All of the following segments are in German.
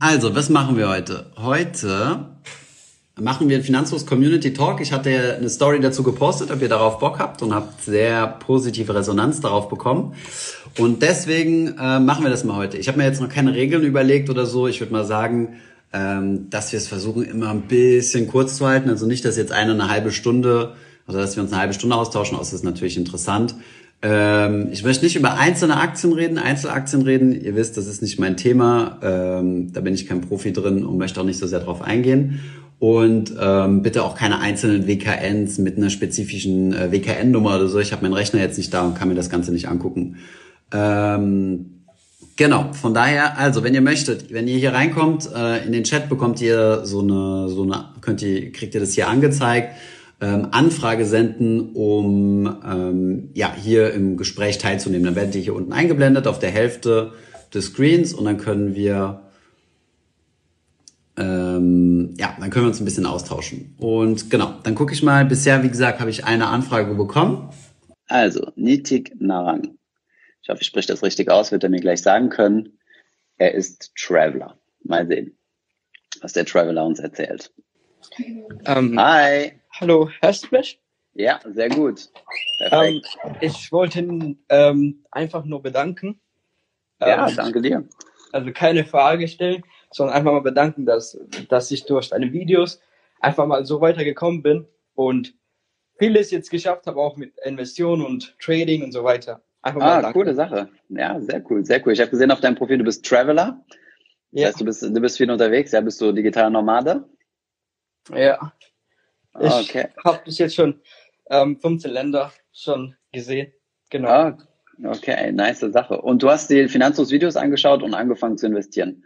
Also, was machen wir heute? Heute machen wir einen Finanzlos Community Talk. Ich hatte eine Story dazu gepostet, ob ihr darauf Bock habt und habt sehr positive Resonanz darauf bekommen. Und deswegen äh, machen wir das mal heute. Ich habe mir jetzt noch keine Regeln überlegt oder so. Ich würde mal sagen, ähm, dass wir es versuchen, immer ein bisschen kurz zu halten. Also nicht, dass jetzt eine eine halbe Stunde, also dass wir uns eine halbe Stunde austauschen, außer ist natürlich interessant. Ähm, ich möchte nicht über einzelne Aktien reden, Einzelaktien reden. Ihr wisst, das ist nicht mein Thema. Ähm, da bin ich kein Profi drin und möchte auch nicht so sehr drauf eingehen. Und ähm, bitte auch keine einzelnen WKNs mit einer spezifischen äh, WKN-Nummer oder so. Ich habe meinen Rechner jetzt nicht da und kann mir das Ganze nicht angucken. Ähm, genau, von daher, also wenn ihr möchtet, wenn ihr hier reinkommt, äh, in den Chat bekommt ihr so eine, so eine, könnt ihr, kriegt ihr das hier angezeigt ähm, Anfrage senden, um ähm, ja, hier im Gespräch teilzunehmen. Dann werdet ihr hier unten eingeblendet auf der Hälfte des Screens und dann können wir ähm, ja, dann können wir uns ein bisschen austauschen. Und genau, dann gucke ich mal. Bisher, wie gesagt, habe ich eine Anfrage bekommen. Also, Nitik Narang. Ich hoffe, ich spreche das richtig aus, wird er mir gleich sagen können. Er ist Traveler. Mal sehen, was der Traveler uns erzählt. Ähm, Hi. Hallo, hörst du mich? Ja, sehr gut. Ähm, ich wollte ähm, einfach nur bedanken. Ja, ähm, danke dir. Also keine Frage stellen, sondern einfach mal bedanken, dass, dass ich durch deine Videos einfach mal so weitergekommen bin und vieles jetzt geschafft habe, auch mit Investitionen und Trading und so weiter. Einfach mal ah, danken. coole Sache. Ja, sehr cool, sehr cool. Ich habe gesehen auf deinem Profil, du bist Traveler. Das ja. heißt, du bist, du bist viel unterwegs. Ja, bist du digitaler Nomade? Ja. Ich okay. habe bis jetzt schon ähm, 15 Länder schon gesehen. Genau. Ah, okay, nice Sache. Und du hast die Finanzlos-Videos angeschaut und angefangen zu investieren?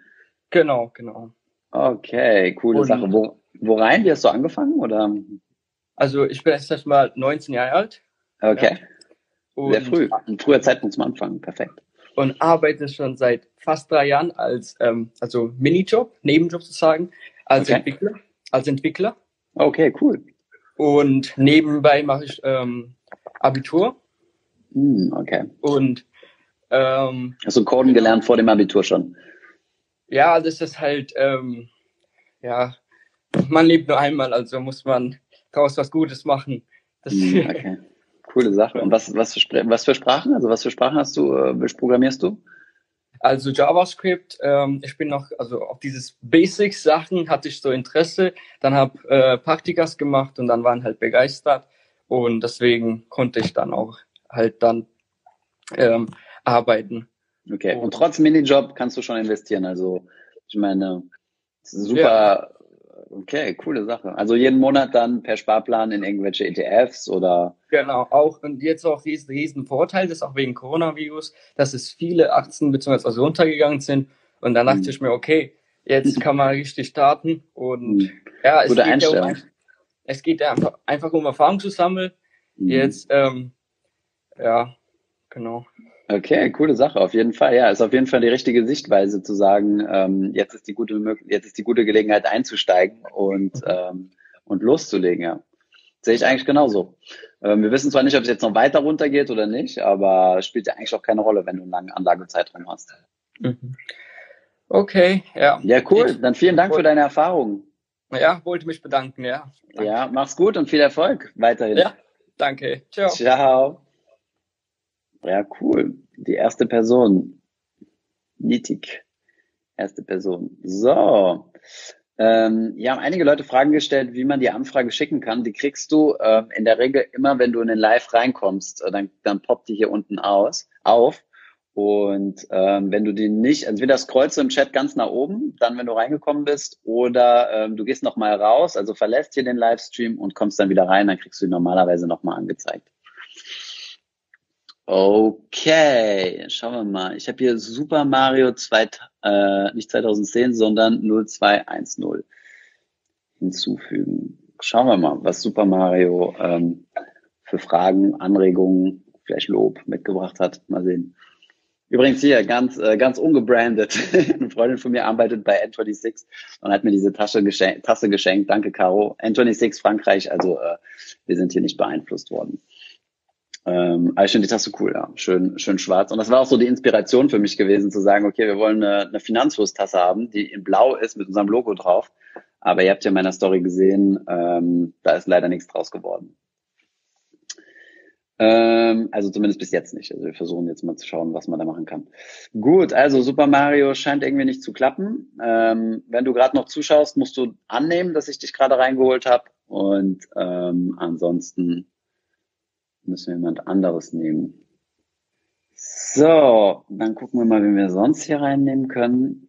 Genau, genau. Okay, coole und, Sache. Wo, wo rein? Wie hast du angefangen? Oder? Also ich bin jetzt mal 19 Jahre alt. Okay. Ja. Sehr früh. Ein früher Zeitpunkt zum Anfangen. Perfekt. Und arbeite schon seit fast drei Jahren als ähm, also Minijob, Nebenjob sozusagen, als okay. Entwickler. Als Entwickler. Okay, cool. Und nebenbei mache ich ähm, Abitur. Mm, okay. Und ähm, Hast du Coden gelernt vor dem Abitur schon? Ja, das ist halt, ähm, ja, man lebt nur einmal, also muss man daraus was Gutes machen. Das mm, okay. Coole Sache. Und was, was, für, was für Sprachen? Also was für Sprachen hast du, äh, programmierst du? Also JavaScript, ähm, ich bin noch, also auf dieses Basics-Sachen hatte ich so Interesse, dann habe äh, Praktikas gemacht und dann waren halt begeistert und deswegen konnte ich dann auch halt dann ähm, arbeiten. Okay, und trotz Minijob kannst du schon investieren, also ich meine, super, ja. Okay, coole Sache. Also jeden Monat dann per Sparplan in irgendwelche ETFs oder? Genau, auch und jetzt auch riesen, riesen Vorteil, das ist auch wegen Coronavirus, dass es viele Aktien bzw. Also runtergegangen sind und dann dachte mhm. ich mir, okay, jetzt kann man richtig starten und mhm. ja, es Gute geht, ja um, es geht ja einfach, einfach um Erfahrung zu sammeln. Mhm. Jetzt, ähm, ja, genau. Okay, coole Sache, auf jeden Fall. Ja, ist auf jeden Fall die richtige Sichtweise zu sagen, ähm, jetzt ist die gute jetzt ist die gute Gelegenheit einzusteigen und, mhm. ähm, und loszulegen, ja. Sehe ich eigentlich genauso. Ähm, wir wissen zwar nicht, ob es jetzt noch weiter runtergeht oder nicht, aber spielt ja eigentlich auch keine Rolle, wenn du einen langen Anlagezeitraum hast. Mhm. Okay, ja. Ja, cool. Dann vielen Dank für deine Erfahrungen. Ja, wollte mich bedanken, ja. Danke. Ja, mach's gut und viel Erfolg weiterhin. Ja, danke. Ciao. Ciao. Ja, cool. Die erste Person. Nitik. Erste Person. So. Ähm, ja, haben einige Leute Fragen gestellt, wie man die Anfrage schicken kann. Die kriegst du äh, in der Regel immer, wenn du in den Live reinkommst. Äh, dann, dann poppt die hier unten aus, auf. Und ähm, wenn du die nicht, entweder scrollst du im Chat ganz nach oben, dann wenn du reingekommen bist, oder ähm, du gehst nochmal raus, also verlässt hier den Livestream und kommst dann wieder rein, dann kriegst du die normalerweise nochmal angezeigt. Okay, schauen wir mal. Ich habe hier Super Mario 2, äh, nicht 2010, sondern 0210 hinzufügen. Schauen wir mal, was Super Mario ähm, für Fragen, Anregungen, vielleicht Lob mitgebracht hat. Mal sehen. Übrigens hier, ganz, äh, ganz ungebrandet. Eine Freundin von mir arbeitet bei N26 und hat mir diese Tasche geschenkt, Tasse geschenkt. Danke, Caro. N26 Frankreich, also äh, wir sind hier nicht beeinflusst worden. Ähm, aber ich finde die Tasse cool, ja. Schön, schön schwarz. Und das war auch so die Inspiration für mich gewesen, zu sagen, okay, wir wollen eine, eine Finanzflusstasse haben, die in blau ist mit unserem Logo drauf. Aber ihr habt ja in meiner Story gesehen, ähm, da ist leider nichts draus geworden. Ähm, also zumindest bis jetzt nicht. Also wir versuchen jetzt mal zu schauen, was man da machen kann. Gut, also Super Mario scheint irgendwie nicht zu klappen. Ähm, wenn du gerade noch zuschaust, musst du annehmen, dass ich dich gerade reingeholt habe. Und ähm, ansonsten müssen wir jemand anderes nehmen. So, dann gucken wir mal, wen wir sonst hier reinnehmen können.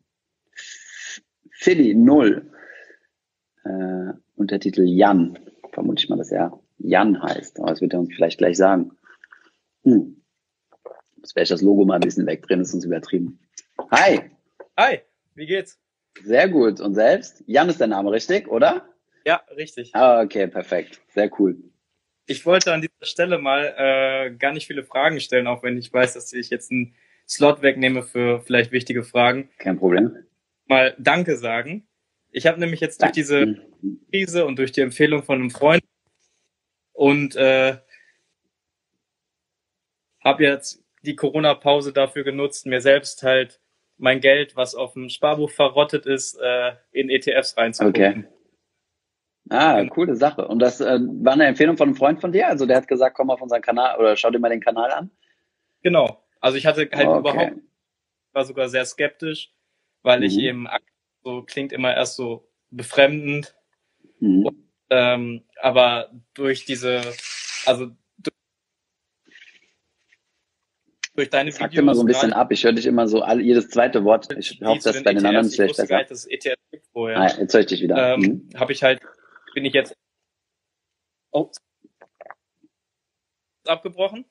Philly, null. Äh, Untertitel Jan. Vermute ich mal, dass er Jan heißt. Aber das wird er uns vielleicht gleich sagen. Hm. Jetzt werde ich das Logo mal ein bisschen wegdrehen, das ist uns übertrieben. Hi. Hi, wie geht's? Sehr gut. Und selbst? Jan ist der Name, richtig, oder? Ja, richtig. Ah, okay, perfekt. Sehr cool. Ich wollte an dieser Stelle mal äh, gar nicht viele Fragen stellen, auch wenn ich weiß, dass ich jetzt einen Slot wegnehme für vielleicht wichtige Fragen. Kein Problem. Mal Danke sagen. Ich habe nämlich jetzt durch diese Krise und durch die Empfehlung von einem Freund und äh, habe jetzt die Corona-Pause dafür genutzt, mir selbst halt mein Geld, was auf dem Sparbuch verrottet ist, äh, in ETFs reinzupumpen. Okay. Ah, coole Sache. Und das äh, war eine Empfehlung von einem Freund von dir? Also der hat gesagt, komm auf unseren Kanal oder schau dir mal den Kanal an? Genau. Also ich hatte halt Okay. überhaupt, war sogar sehr skeptisch, weil ich Mhm. eben so klingt immer erst so befremdend. Mhm. Ähm, aber durch diese, also durch, durch deine Sag Videos, immer so ein bisschen gerade ab. Ich höre dich immer so all, jedes zweite Wort. Ich hoffe, dass bei den anderen ich vielleicht besser. ETFs gibt vorher. Ah, jetzt höre ich dich wieder. ähm, Mhm. habe ich halt, bin ich jetzt oh, abgebrochen?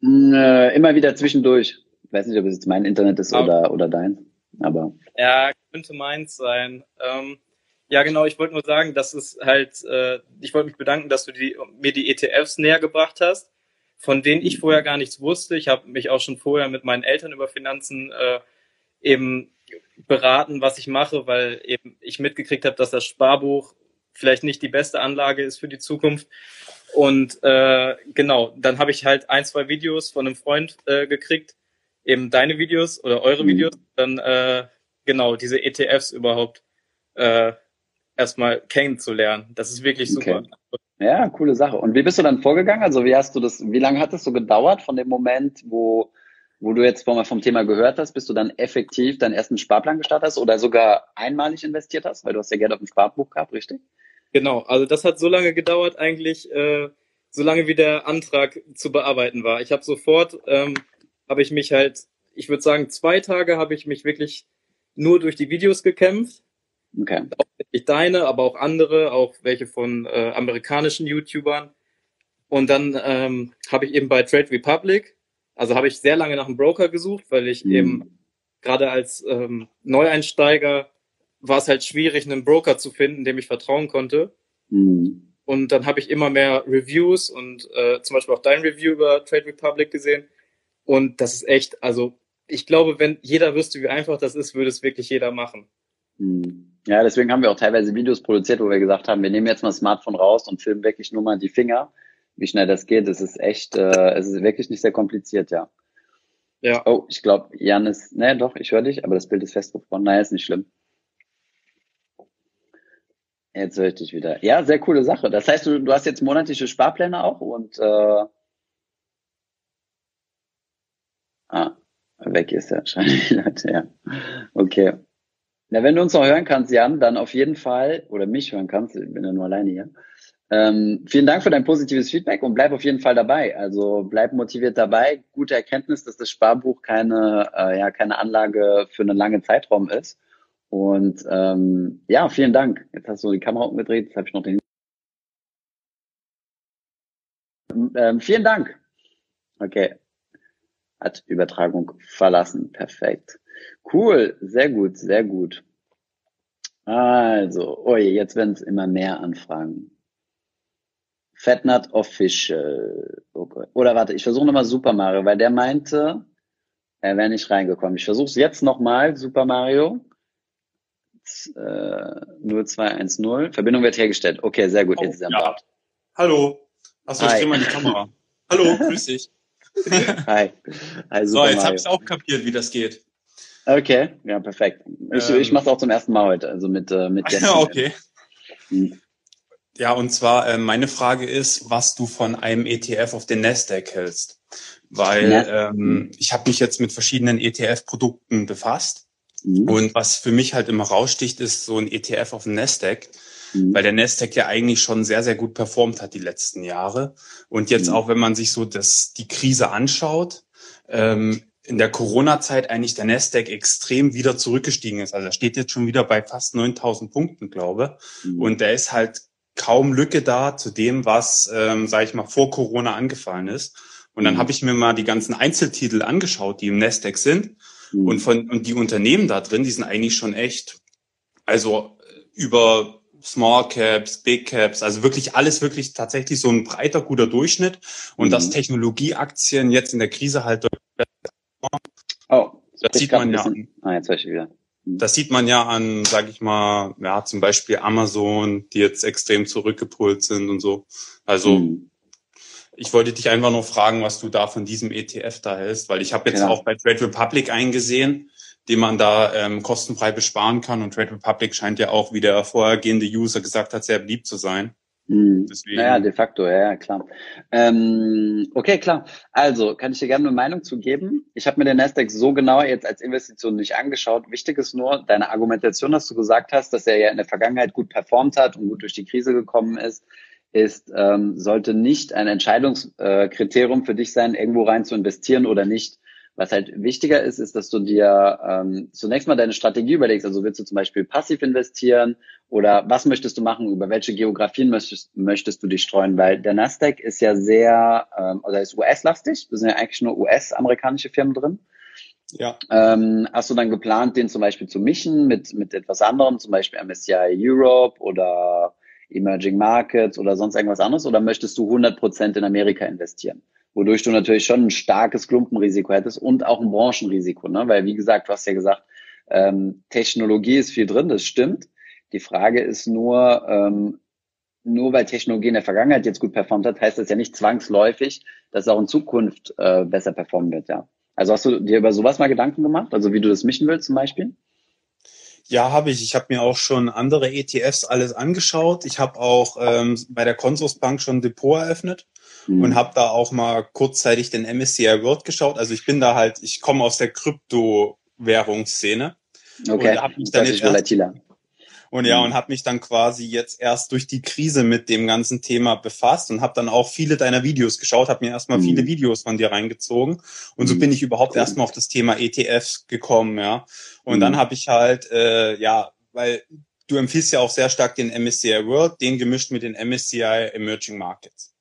Mm, äh, immer wieder zwischendurch. Ich weiß nicht, ob es jetzt mein Internet ist Ah. oder, oder dein. Aber Ja, könnte meins sein. Ähm, ja, genau, ich wollte nur sagen, dass es halt, äh, ich wollte mich bedanken, dass du die, mir die ETFs näher gebracht hast, von denen ich vorher gar nichts wusste. Ich habe mich auch schon vorher mit meinen Eltern über Finanzen äh, eben beraten, was ich mache, weil eben ich mitgekriegt habe, dass das Sparbuch vielleicht nicht die beste Anlage ist für die Zukunft. Und äh, genau, dann habe ich halt ein, zwei Videos von einem Freund äh, gekriegt, eben deine Videos oder eure Mhm. Videos, dann äh, genau diese ETFs überhaupt äh, erstmal kennenzulernen. Das ist wirklich super. Okay. ja, coole Sache. Und wie bist du dann vorgegangen? Also wie hast du das, wie lange hat es so gedauert von dem Moment, wo, wo du jetzt vom, vom Thema gehört hast, bis du dann effektiv deinen ersten Sparplan gestartet hast oder sogar einmalig investiert hast? Weil du hast ja Geld auf dem Sparbuch gehabt, richtig? Genau, also das hat so lange gedauert eigentlich, äh, so lange wie der Antrag zu bearbeiten war. Ich habe sofort, ähm, habe ich mich halt, ich würde sagen, zwei Tage habe ich mich wirklich nur durch die Videos gekämpft. Okay. Ich deine, aber auch andere, auch welche von äh, amerikanischen YouTubern. Und dann ähm, habe ich eben bei Trade Republic, also habe ich sehr lange nach einem Broker gesucht, weil ich Mhm. eben gerade als ähm, Neueinsteiger war es halt schwierig, einen Broker zu finden, dem ich vertrauen konnte. Mhm. Und dann habe ich immer mehr Reviews und äh, zum Beispiel auch dein Review über Trade Republic gesehen. Und das ist echt, also ich glaube, wenn jeder wüsste, wie einfach das ist, würde es wirklich jeder machen. Mhm. Ja, deswegen haben wir auch teilweise Videos produziert, wo wir gesagt haben, wir nehmen jetzt mal das Smartphone raus und filmen wirklich nur mal die Finger, wie schnell das geht. Es ist echt, äh, es ist wirklich nicht sehr kompliziert, ja. Ja. Oh, ich glaube, Jan ist, ne, doch, ich höre dich, aber das Bild ist festgefroren. Naja, ist nicht schlimm. Jetzt höre ich dich wieder. Ja, sehr coole Sache. Das heißt, du, du hast jetzt monatliche Sparpläne auch und äh, ah, weg ist er wahrscheinlich, Leute, ja. Okay. Na, wenn du uns noch hören kannst, Jan, dann auf jeden Fall, oder mich hören kannst, ich bin ja nur alleine hier. Ähm, vielen Dank für dein positives Feedback und bleib auf jeden Fall dabei. Also bleib motiviert dabei. Gute Erkenntnis, dass das Sparbuch keine, äh, ja, keine Anlage für einen langen Zeitraum ist. Und ähm, ja, vielen Dank. Jetzt hast du die Kamera umgedreht, jetzt habe ich noch den. Ähm, vielen Dank. Okay. Hat Übertragung verlassen. Perfekt. Cool, sehr gut, sehr gut. Also, oh je, jetzt werden es immer mehr Anfragen. Fatnut Official. Okay. Oder warte, ich versuche nochmal Super Mario, weil der meinte, er wäre nicht reingekommen. Ich versuche es jetzt nochmal, Super Mario. Äh, 0210. Verbindung wird hergestellt. Okay, sehr gut. Oh, Jetzt ist er am ja. Bord. Hallo. Achso, ich drehe mal die Kamera. Hallo, grüß dich. Hi. Hi so, jetzt habe ich auch kapiert, wie das geht. Okay, ja, perfekt. Ich, ähm, ich mache es auch zum ersten Mal heute, also mit, äh, mit Ja, okay. Hm. Ja, und zwar äh, meine Frage ist, was du von einem ETF auf den Nasdaq hältst. Weil ja. ähm, ich habe mich jetzt mit verschiedenen ETF-Produkten befasst. Mhm. Und was für mich halt immer raussticht, ist so ein ETF auf dem Nasdaq. Mhm. Weil der Nasdaq ja eigentlich schon sehr, sehr gut performt hat die letzten Jahre. Und jetzt mhm. auch, wenn man sich so das, die Krise anschaut, ähm, in der Corona-Zeit eigentlich der Nasdaq extrem wieder zurückgestiegen ist. Also er steht jetzt schon wieder bei fast 9000 Punkten, glaube. Mhm. Und der ist halt kaum Lücke da zu dem, was, ähm, sage ich mal, vor Corona angefallen ist. Und dann mhm. habe ich mir mal die ganzen Einzeltitel angeschaut, die im Nasdaq sind. Mhm. Und von und die Unternehmen da drin, die sind eigentlich schon echt, also über Small Caps, Big Caps, also wirklich alles wirklich tatsächlich so ein breiter, guter Durchschnitt. Und mhm. dass Technologieaktien jetzt in der Krise halt Oh, das sieht man ja. Ah, jetzt ich wieder. Hm. Das sieht man ja an, sage ich mal, ja, zum Beispiel Amazon, die jetzt extrem zurückgepult sind und so. Also mhm. Ich wollte dich einfach nur fragen, was du da von diesem ETF da hältst, weil ich habe jetzt ja. auch bei Trade Republic eingesehen, den man da ähm, kostenfrei besparen kann. Und Trade Republic scheint ja auch, wie der vorhergehende User gesagt hat, sehr beliebt zu sein. Mhm. Deswegen. Naja, de facto, ja, ja klar. Ähm, okay, klar. Also, kann ich dir gerne eine Meinung zu geben? Ich habe mir den Nasdaq so genau jetzt als Investition nicht angeschaut. Wichtig ist nur, deine Argumentation, dass du gesagt hast, dass er ja in der Vergangenheit gut performt hat und gut durch die Krise gekommen ist, ist, ähm, sollte nicht ein Entscheidungskriterium für dich sein, irgendwo rein zu investieren oder nicht. Was halt wichtiger ist, ist, dass du dir ähm, zunächst mal deine Strategie überlegst. Also willst du zum Beispiel passiv investieren oder was möchtest du machen? Über welche Geografien möchtest, möchtest du dich streuen? Weil der Nasdaq ist ja sehr, ähm, oder ist US-lastig. Da sind ja eigentlich nur US-amerikanische Firmen drin. Ja. Ähm, hast du dann geplant, den zum Beispiel zu mischen mit, mit etwas anderem, zum Beispiel MSCI Europe oder Emerging Markets oder sonst irgendwas anderes? Oder möchtest du 100 Prozent in Amerika investieren? wodurch du natürlich schon ein starkes Klumpenrisiko hättest und auch ein Branchenrisiko, ne? Weil wie gesagt, du hast ja gesagt, ähm, Technologie ist viel drin, das stimmt. Die Frage ist nur, ähm, nur weil Technologie in der Vergangenheit jetzt gut performt hat, heißt das ja nicht zwangsläufig, dass es auch in Zukunft äh, besser performen wird, ja. Also hast du dir über sowas mal Gedanken gemacht? Also wie du das mischen willst zum Beispiel? Ja, habe ich. Ich habe mir auch schon andere ETFs alles angeschaut. Ich habe auch ähm, bei der Consorsbank schon ein Depot eröffnet mhm. und habe da auch mal kurzzeitig den MSCI World geschaut. Also ich bin da halt, ich komme aus der Kryptowährungsszene. Okay, und hab mich dann jetzt volatiler. Und ja, mhm. und habe mich dann quasi jetzt erst durch die Krise mit dem ganzen Thema befasst und habe dann auch viele deiner Videos geschaut, habe mir erstmal mhm. viele Videos von dir reingezogen und so mhm. bin ich überhaupt cool. erstmal auf das Thema ETFs gekommen, ja. Und mhm. dann habe ich halt, äh, ja, weil du empfiehlst ja auch sehr stark den MSCI World, den gemischt mit den MSCI Emerging Markets.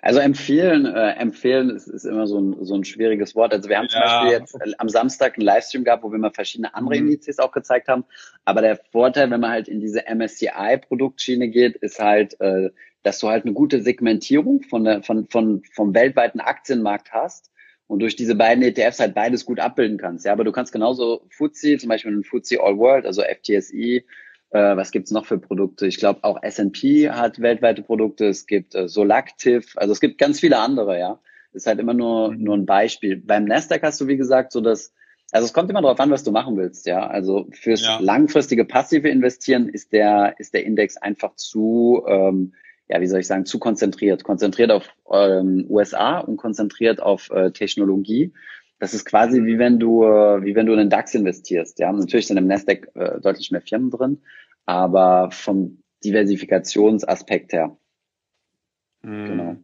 Also empfehlen, äh, empfehlen ist, ist immer so ein, so ein schwieriges Wort. Also wir haben zum ja. Beispiel jetzt äh, am Samstag einen Livestream gehabt, wo wir mal verschiedene andere mhm. Indizes auch gezeigt haben. Aber der Vorteil, wenn man halt in diese MSCI-Produktschiene geht, ist halt, äh, dass du halt eine gute Segmentierung von der, von, von, vom weltweiten Aktienmarkt hast und durch diese beiden ETFs halt beides gut abbilden kannst. Ja, aber du kannst genauso FTSE, zum Beispiel einen FTSE All World, also FTSE äh, was gibt's noch für Produkte? Ich glaube, auch S&P hat weltweite Produkte. Es gibt äh, Solactive. Also es gibt ganz viele andere, ja. Das ist halt immer nur, mhm. nur ein Beispiel. Beim Nasdaq hast du, wie gesagt, so das, also es kommt immer darauf an, was du machen willst, ja. Also fürs ja. langfristige passive Investieren ist der, ist der Index einfach zu, ähm, ja, wie soll ich sagen, zu konzentriert. Konzentriert auf ähm, USA und konzentriert auf äh, Technologie. Das ist quasi wie wenn du, äh, wie wenn du in den DAX investierst. Ja, natürlich sind im Nasdaq äh, deutlich mehr Firmen drin, aber vom Diversifikationsaspekt her. Hm. Genau.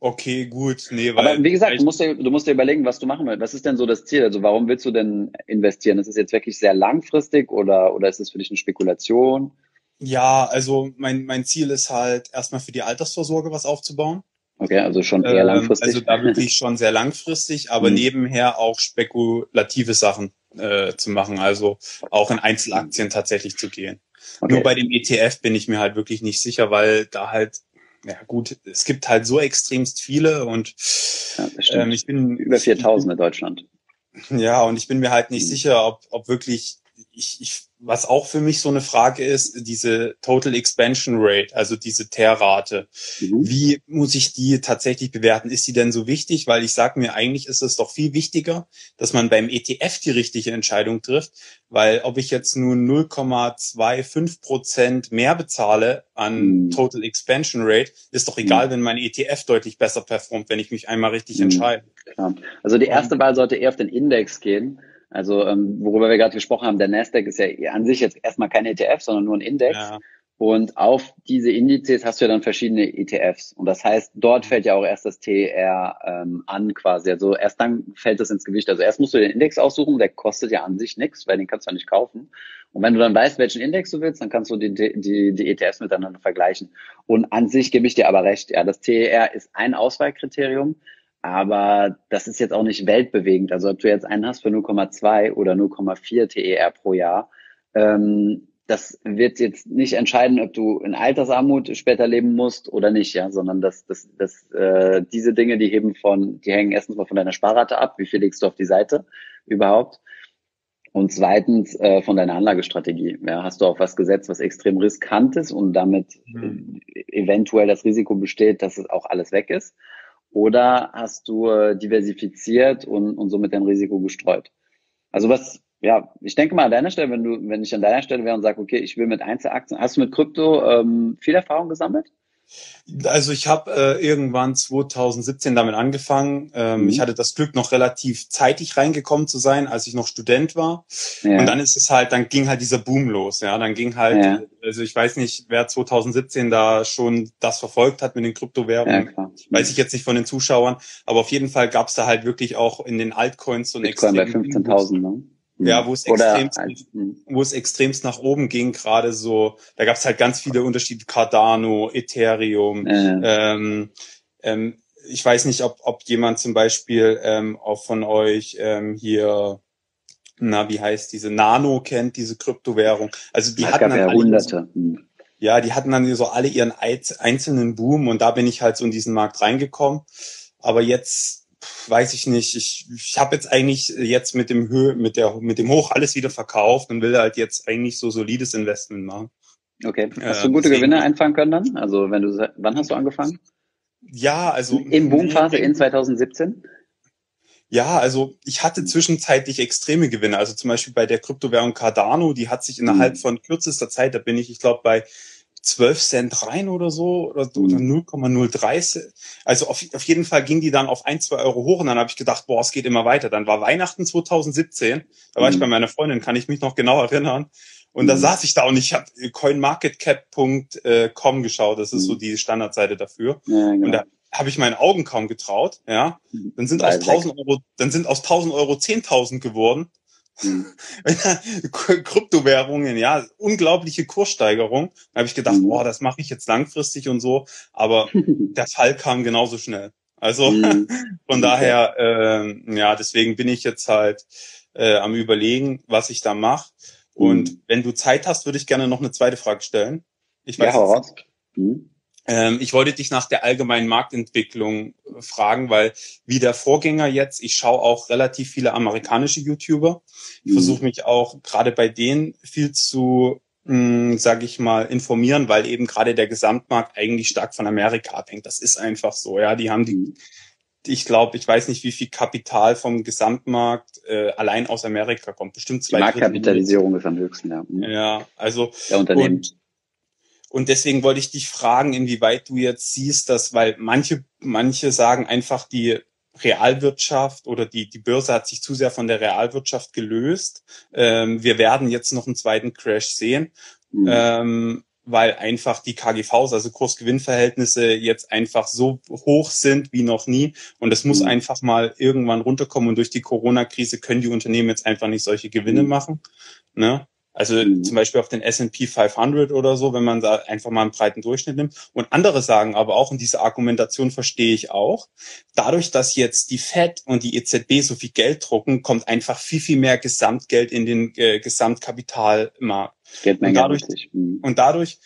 Okay, gut. Nee, weil Aber wie gesagt, du musst, dir, du musst dir überlegen, was du machen willst. Was ist denn so das Ziel? Also warum willst du denn investieren? Ist es jetzt wirklich sehr langfristig oder, oder ist es für dich eine Spekulation? Ja, also mein, mein Ziel ist halt erstmal für die Altersvorsorge was aufzubauen. Okay, also schon eher ähm, langfristig. Also da wirklich schon sehr langfristig, aber mhm. nebenher auch spekulative Sachen äh, zu machen, also auch in Einzelaktien tatsächlich zu gehen. Okay. Nur bei dem ETF bin ich mir halt wirklich nicht sicher, weil da halt, ja gut, es gibt halt so extremst viele und ja, ähm, ich bin über 4000 in Deutschland. Ja, und ich bin mir halt nicht mhm. sicher, ob, ob wirklich ich, ich, was auch für mich so eine Frage ist, diese Total Expansion Rate, also diese Teerrate. Mhm. Wie muss ich die tatsächlich bewerten? Ist die denn so wichtig? Weil ich sage mir, eigentlich ist es doch viel wichtiger, dass man beim ETF die richtige Entscheidung trifft, weil ob ich jetzt nur 0,25 Prozent mehr bezahle an mhm. Total Expansion Rate, ist doch egal, mhm. wenn mein ETF deutlich besser performt, wenn ich mich einmal richtig mhm. entscheide. Klar. Also die erste Wahl sollte eher auf den Index gehen also ähm, worüber wir gerade gesprochen haben, der Nasdaq ist ja an sich jetzt erstmal kein ETF, sondern nur ein Index. Ja. Und auf diese Indizes hast du ja dann verschiedene ETFs. Und das heißt, dort fällt ja auch erst das TR ähm, an quasi. Also erst dann fällt das ins Gewicht. Also erst musst du den Index aussuchen, der kostet ja an sich nichts, weil den kannst du ja nicht kaufen. Und wenn du dann weißt, welchen Index du willst, dann kannst du die, die, die ETFs miteinander vergleichen. Und an sich gebe ich dir aber recht, ja, das TER ist ein Auswahlkriterium. Aber das ist jetzt auch nicht weltbewegend. Also ob du jetzt einen hast für 0,2 oder 0,4 TER pro Jahr, ähm, das wird jetzt nicht entscheiden, ob du in Altersarmut später leben musst oder nicht, ja, sondern das, das, das, äh, diese Dinge, die heben von, die hängen erstens mal von deiner Sparrate ab, wie viel legst du auf die Seite überhaupt, und zweitens äh, von deiner Anlagestrategie. Ja, hast du auf was gesetzt, was extrem riskant ist und damit mhm. eventuell das Risiko besteht, dass es auch alles weg ist? Oder hast du äh, diversifiziert und, und somit dein Risiko gestreut? Also was, ja, ich denke mal an deiner Stelle, wenn du, wenn ich an deiner Stelle wäre und sage, okay, ich will mit Einzelaktien, hast du mit Krypto ähm, viel Erfahrung gesammelt? Also ich habe äh, irgendwann 2017 damit angefangen. Ähm, mhm. Ich hatte das Glück, noch relativ zeitig reingekommen zu sein, als ich noch Student war. Ja. Und dann ist es halt, dann ging halt dieser Boom los. Ja, dann ging halt, ja. also ich weiß nicht, wer 2017 da schon das verfolgt hat mit den Kryptowährungen. Ja, weiß ich jetzt nicht von den Zuschauern, aber auf jeden Fall gab es da halt wirklich auch in den Altcoins so ein Bitcoin bei 15.000, ne? Ja, wo es extremst, wo es extremst nach oben ging, gerade so, da gab es halt ganz viele Unterschiede, Cardano, Ethereum, äh. ähm, ähm, ich weiß nicht, ob, ob jemand zum Beispiel ähm, auch von euch ähm, hier, na, wie heißt diese Nano kennt, diese Kryptowährung. Also die das hatten dann hunderte. Hm. ja, die hatten dann so alle ihren einzelnen Boom und da bin ich halt so in diesen Markt reingekommen. Aber jetzt weiß ich nicht. Ich, ich habe jetzt eigentlich jetzt mit dem Höhe, mit der mit dem Hoch alles wieder verkauft und will halt jetzt eigentlich so solides Investment machen. Okay. Hast du gute Gewinne einfangen können dann? Also wenn du wann hast du angefangen? Ja, also in Boomphase in 2017. Ja, also ich hatte zwischenzeitlich extreme Gewinne. Also zum Beispiel bei der Kryptowährung Cardano, die hat sich innerhalb mhm. von kürzester Zeit, da bin ich, ich glaube, bei 12 Cent rein oder so oder, oder 0,03. Mhm. Also auf, auf jeden Fall ging die dann auf ein, zwei Euro hoch und dann habe ich gedacht, boah, es geht immer weiter. Dann war Weihnachten 2017, da war mhm. ich bei meiner Freundin, kann ich mich noch genau erinnern. Und mhm. da saß ich da und ich habe coinmarketcap.com geschaut, das ist mhm. so die Standardseite dafür. Ja, genau. Und da habe ich meinen Augen kaum getraut, ja. Mhm. Dann sind aus 1000 Euro, dann sind aus 1000 Euro 10.000 geworden. Mhm. Kryptowährungen, ja, unglaubliche Kurssteigerung. Da habe ich gedacht, mhm. boah, das mache ich jetzt langfristig und so, aber der Fall kam genauso schnell. Also mhm. von okay. daher, äh, ja, deswegen bin ich jetzt halt äh, am überlegen, was ich da mache. Und mhm. wenn du Zeit hast, würde ich gerne noch eine zweite Frage stellen. Ich weiß ja, jetzt, mhm. Ich wollte dich nach der allgemeinen Marktentwicklung äh, fragen, weil wie der Vorgänger jetzt, ich schaue auch relativ viele amerikanische YouTuber. Ich mhm. versuche mich auch gerade bei denen viel zu, mh, sag ich mal, informieren, weil eben gerade der Gesamtmarkt eigentlich stark von Amerika abhängt. Das ist einfach so, ja. Die haben die, mhm. ich glaube, ich weiß nicht, wie viel Kapital vom Gesamtmarkt äh, allein aus Amerika kommt. Bestimmt zwei. Die Marktkapitalisierung ist am höchsten, ja. Mhm. Ja, also der Unternehmen. Und, und deswegen wollte ich dich fragen, inwieweit du jetzt siehst, dass, weil manche, manche sagen einfach, die Realwirtschaft oder die, die Börse hat sich zu sehr von der Realwirtschaft gelöst. Ähm, wir werden jetzt noch einen zweiten Crash sehen, mhm. ähm, weil einfach die KGVs, also Kurs-Gewinn-Verhältnisse, jetzt einfach so hoch sind wie noch nie. Und es muss mhm. einfach mal irgendwann runterkommen. Und durch die Corona-Krise können die Unternehmen jetzt einfach nicht solche Gewinne mhm. machen. Ne? Also mhm. zum Beispiel auf den S&P 500 oder so, wenn man da einfach mal einen breiten Durchschnitt nimmt. Und andere sagen aber auch, und diese Argumentation verstehe ich auch, dadurch, dass jetzt die Fed und die EZB so viel Geld drucken, kommt einfach viel, viel mehr Gesamtgeld in den äh, Gesamtkapitalmarkt. Geldmenge und dadurch, mhm. und dadurch,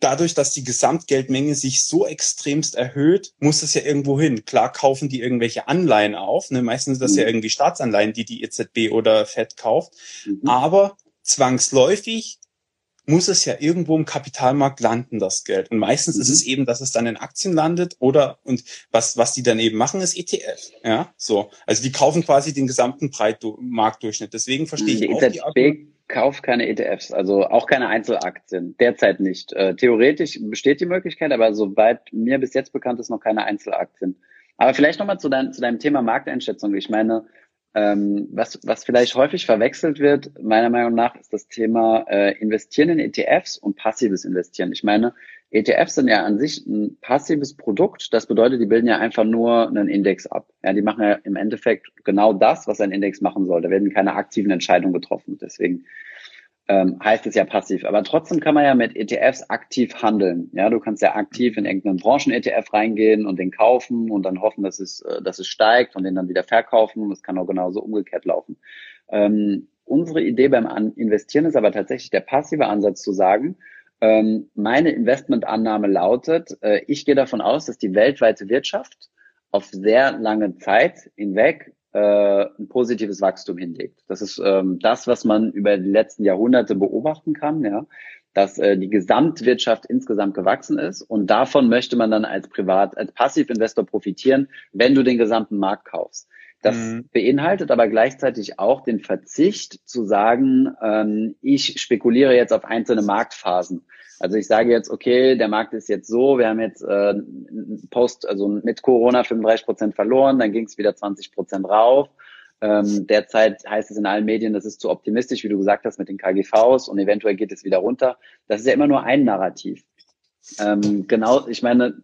dadurch, dass die Gesamtgeldmenge sich so extremst erhöht, muss es ja irgendwo hin. Klar kaufen die irgendwelche Anleihen auf, ne? meistens sind das mhm. ja irgendwie Staatsanleihen, die die EZB oder Fed kauft, mhm. aber zwangsläufig muss es ja irgendwo im Kapitalmarkt landen, das Geld. Und meistens mhm. ist es eben, dass es dann in Aktien landet oder, und was, was die dann eben machen, ist ETF. Ja, so. Also die kaufen quasi den gesamten Breitmarktdurchschnitt. Deswegen verstehe ich die auch EZB die kauft keine ETFs, also auch keine Einzelaktien. Derzeit nicht. Äh, theoretisch besteht die Möglichkeit, aber soweit mir bis jetzt bekannt ist, noch keine Einzelaktien. Aber vielleicht nochmal zu, dein, zu deinem Thema Markteinschätzung. Ich meine, ähm, was, was vielleicht häufig verwechselt wird, meiner Meinung nach, ist das Thema äh, Investieren in ETFs und passives Investieren. Ich meine, ETFs sind ja an sich ein passives Produkt. Das bedeutet, die bilden ja einfach nur einen Index ab. Ja, die machen ja im Endeffekt genau das, was ein Index machen soll. Da werden keine aktiven Entscheidungen getroffen. Deswegen ähm, heißt es ja passiv. Aber trotzdem kann man ja mit ETFs aktiv handeln. Ja, du kannst ja aktiv in irgendeinen Branchen-ETF reingehen und den kaufen und dann hoffen, dass es, äh, dass es steigt und den dann wieder verkaufen. Das kann auch genauso umgekehrt laufen. Ähm, unsere Idee beim Investieren ist aber tatsächlich der passive Ansatz zu sagen, ähm, meine Investmentannahme lautet, äh, ich gehe davon aus, dass die weltweite Wirtschaft auf sehr lange Zeit hinweg äh, ein positives Wachstum hinlegt. Das ist ähm, das, was man über die letzten Jahrhunderte beobachten kann, ja, dass äh, die Gesamtwirtschaft insgesamt gewachsen ist und davon möchte man dann als Privat, als Passivinvestor profitieren, wenn du den gesamten Markt kaufst. Das mhm. beinhaltet aber gleichzeitig auch den Verzicht zu sagen, ähm, ich spekuliere jetzt auf einzelne Marktphasen. Also ich sage jetzt, okay, der Markt ist jetzt so, wir haben jetzt äh, Post, also mit Corona 35 Prozent verloren, dann ging es wieder 20 Prozent rauf. Ähm, derzeit heißt es in allen Medien, das ist zu optimistisch, wie du gesagt hast, mit den KGVs und eventuell geht es wieder runter. Das ist ja immer nur ein Narrativ. Ähm, genau, ich meine,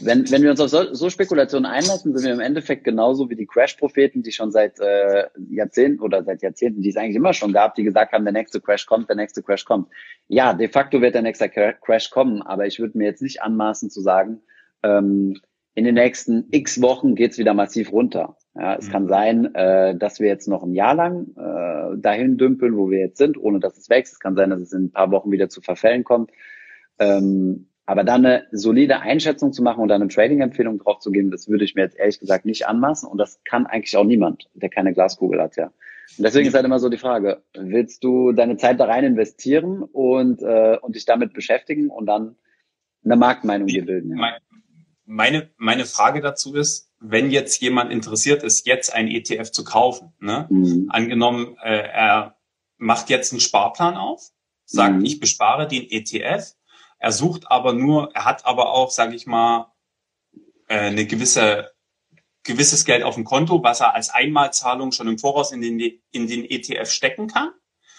wenn, wenn wir uns auf so, so Spekulationen einlassen, sind wir im Endeffekt genauso wie die Crash-Propheten, die schon seit äh, Jahrzehnten oder seit Jahrzehnten, die es eigentlich immer schon gab, die gesagt haben, der nächste Crash kommt, der nächste Crash kommt. Ja, de facto wird der nächste Crash kommen, aber ich würde mir jetzt nicht anmaßen zu sagen, ähm, in den nächsten x Wochen geht's wieder massiv runter. Ja, es mhm. kann sein, äh, dass wir jetzt noch ein Jahr lang äh, dahin dümpeln, wo wir jetzt sind, ohne dass es wächst. Es kann sein, dass es in ein paar Wochen wieder zu Verfällen kommt. Ähm, aber dann eine solide Einschätzung zu machen und dann eine Trading-Empfehlung drauf zu geben, das würde ich mir jetzt ehrlich gesagt nicht anmaßen. Und das kann eigentlich auch niemand, der keine Glaskugel hat, ja. Und deswegen ist halt immer so die Frage, willst du deine Zeit da rein investieren und, äh, und dich damit beschäftigen und dann eine Marktmeinung dir bilden? Ja? Meine, meine Frage dazu ist, wenn jetzt jemand interessiert ist, jetzt ein ETF zu kaufen, ne? Mhm. angenommen, äh, er macht jetzt einen Sparplan auf, sagt, mhm. ich bespare den ETF, er sucht aber nur, er hat aber auch, sage ich mal, äh, eine gewisse gewisses Geld auf dem Konto, was er als Einmalzahlung schon im Voraus in den, in den ETF stecken kann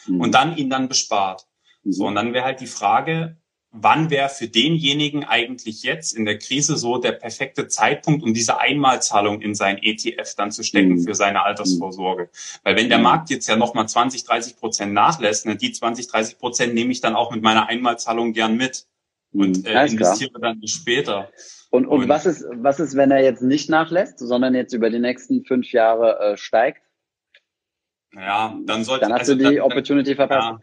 mhm. und dann ihn dann bespart. Mhm. So, und dann wäre halt die Frage, wann wäre für denjenigen eigentlich jetzt in der Krise so der perfekte Zeitpunkt, um diese Einmalzahlung in sein ETF dann zu stecken mhm. für seine Altersvorsorge. Weil wenn der mhm. Markt jetzt ja nochmal 20, 30 Prozent nachlässt, ne, die 20, 30 Prozent nehme ich dann auch mit meiner Einmalzahlung gern mit und äh, investiere klar. dann später. Und, und, und, was ist, was ist, wenn er jetzt nicht nachlässt, sondern jetzt über die nächsten fünf Jahre äh, steigt? Ja, dann sollte Dann hast also du die dann, Opportunity verpasst. Ja.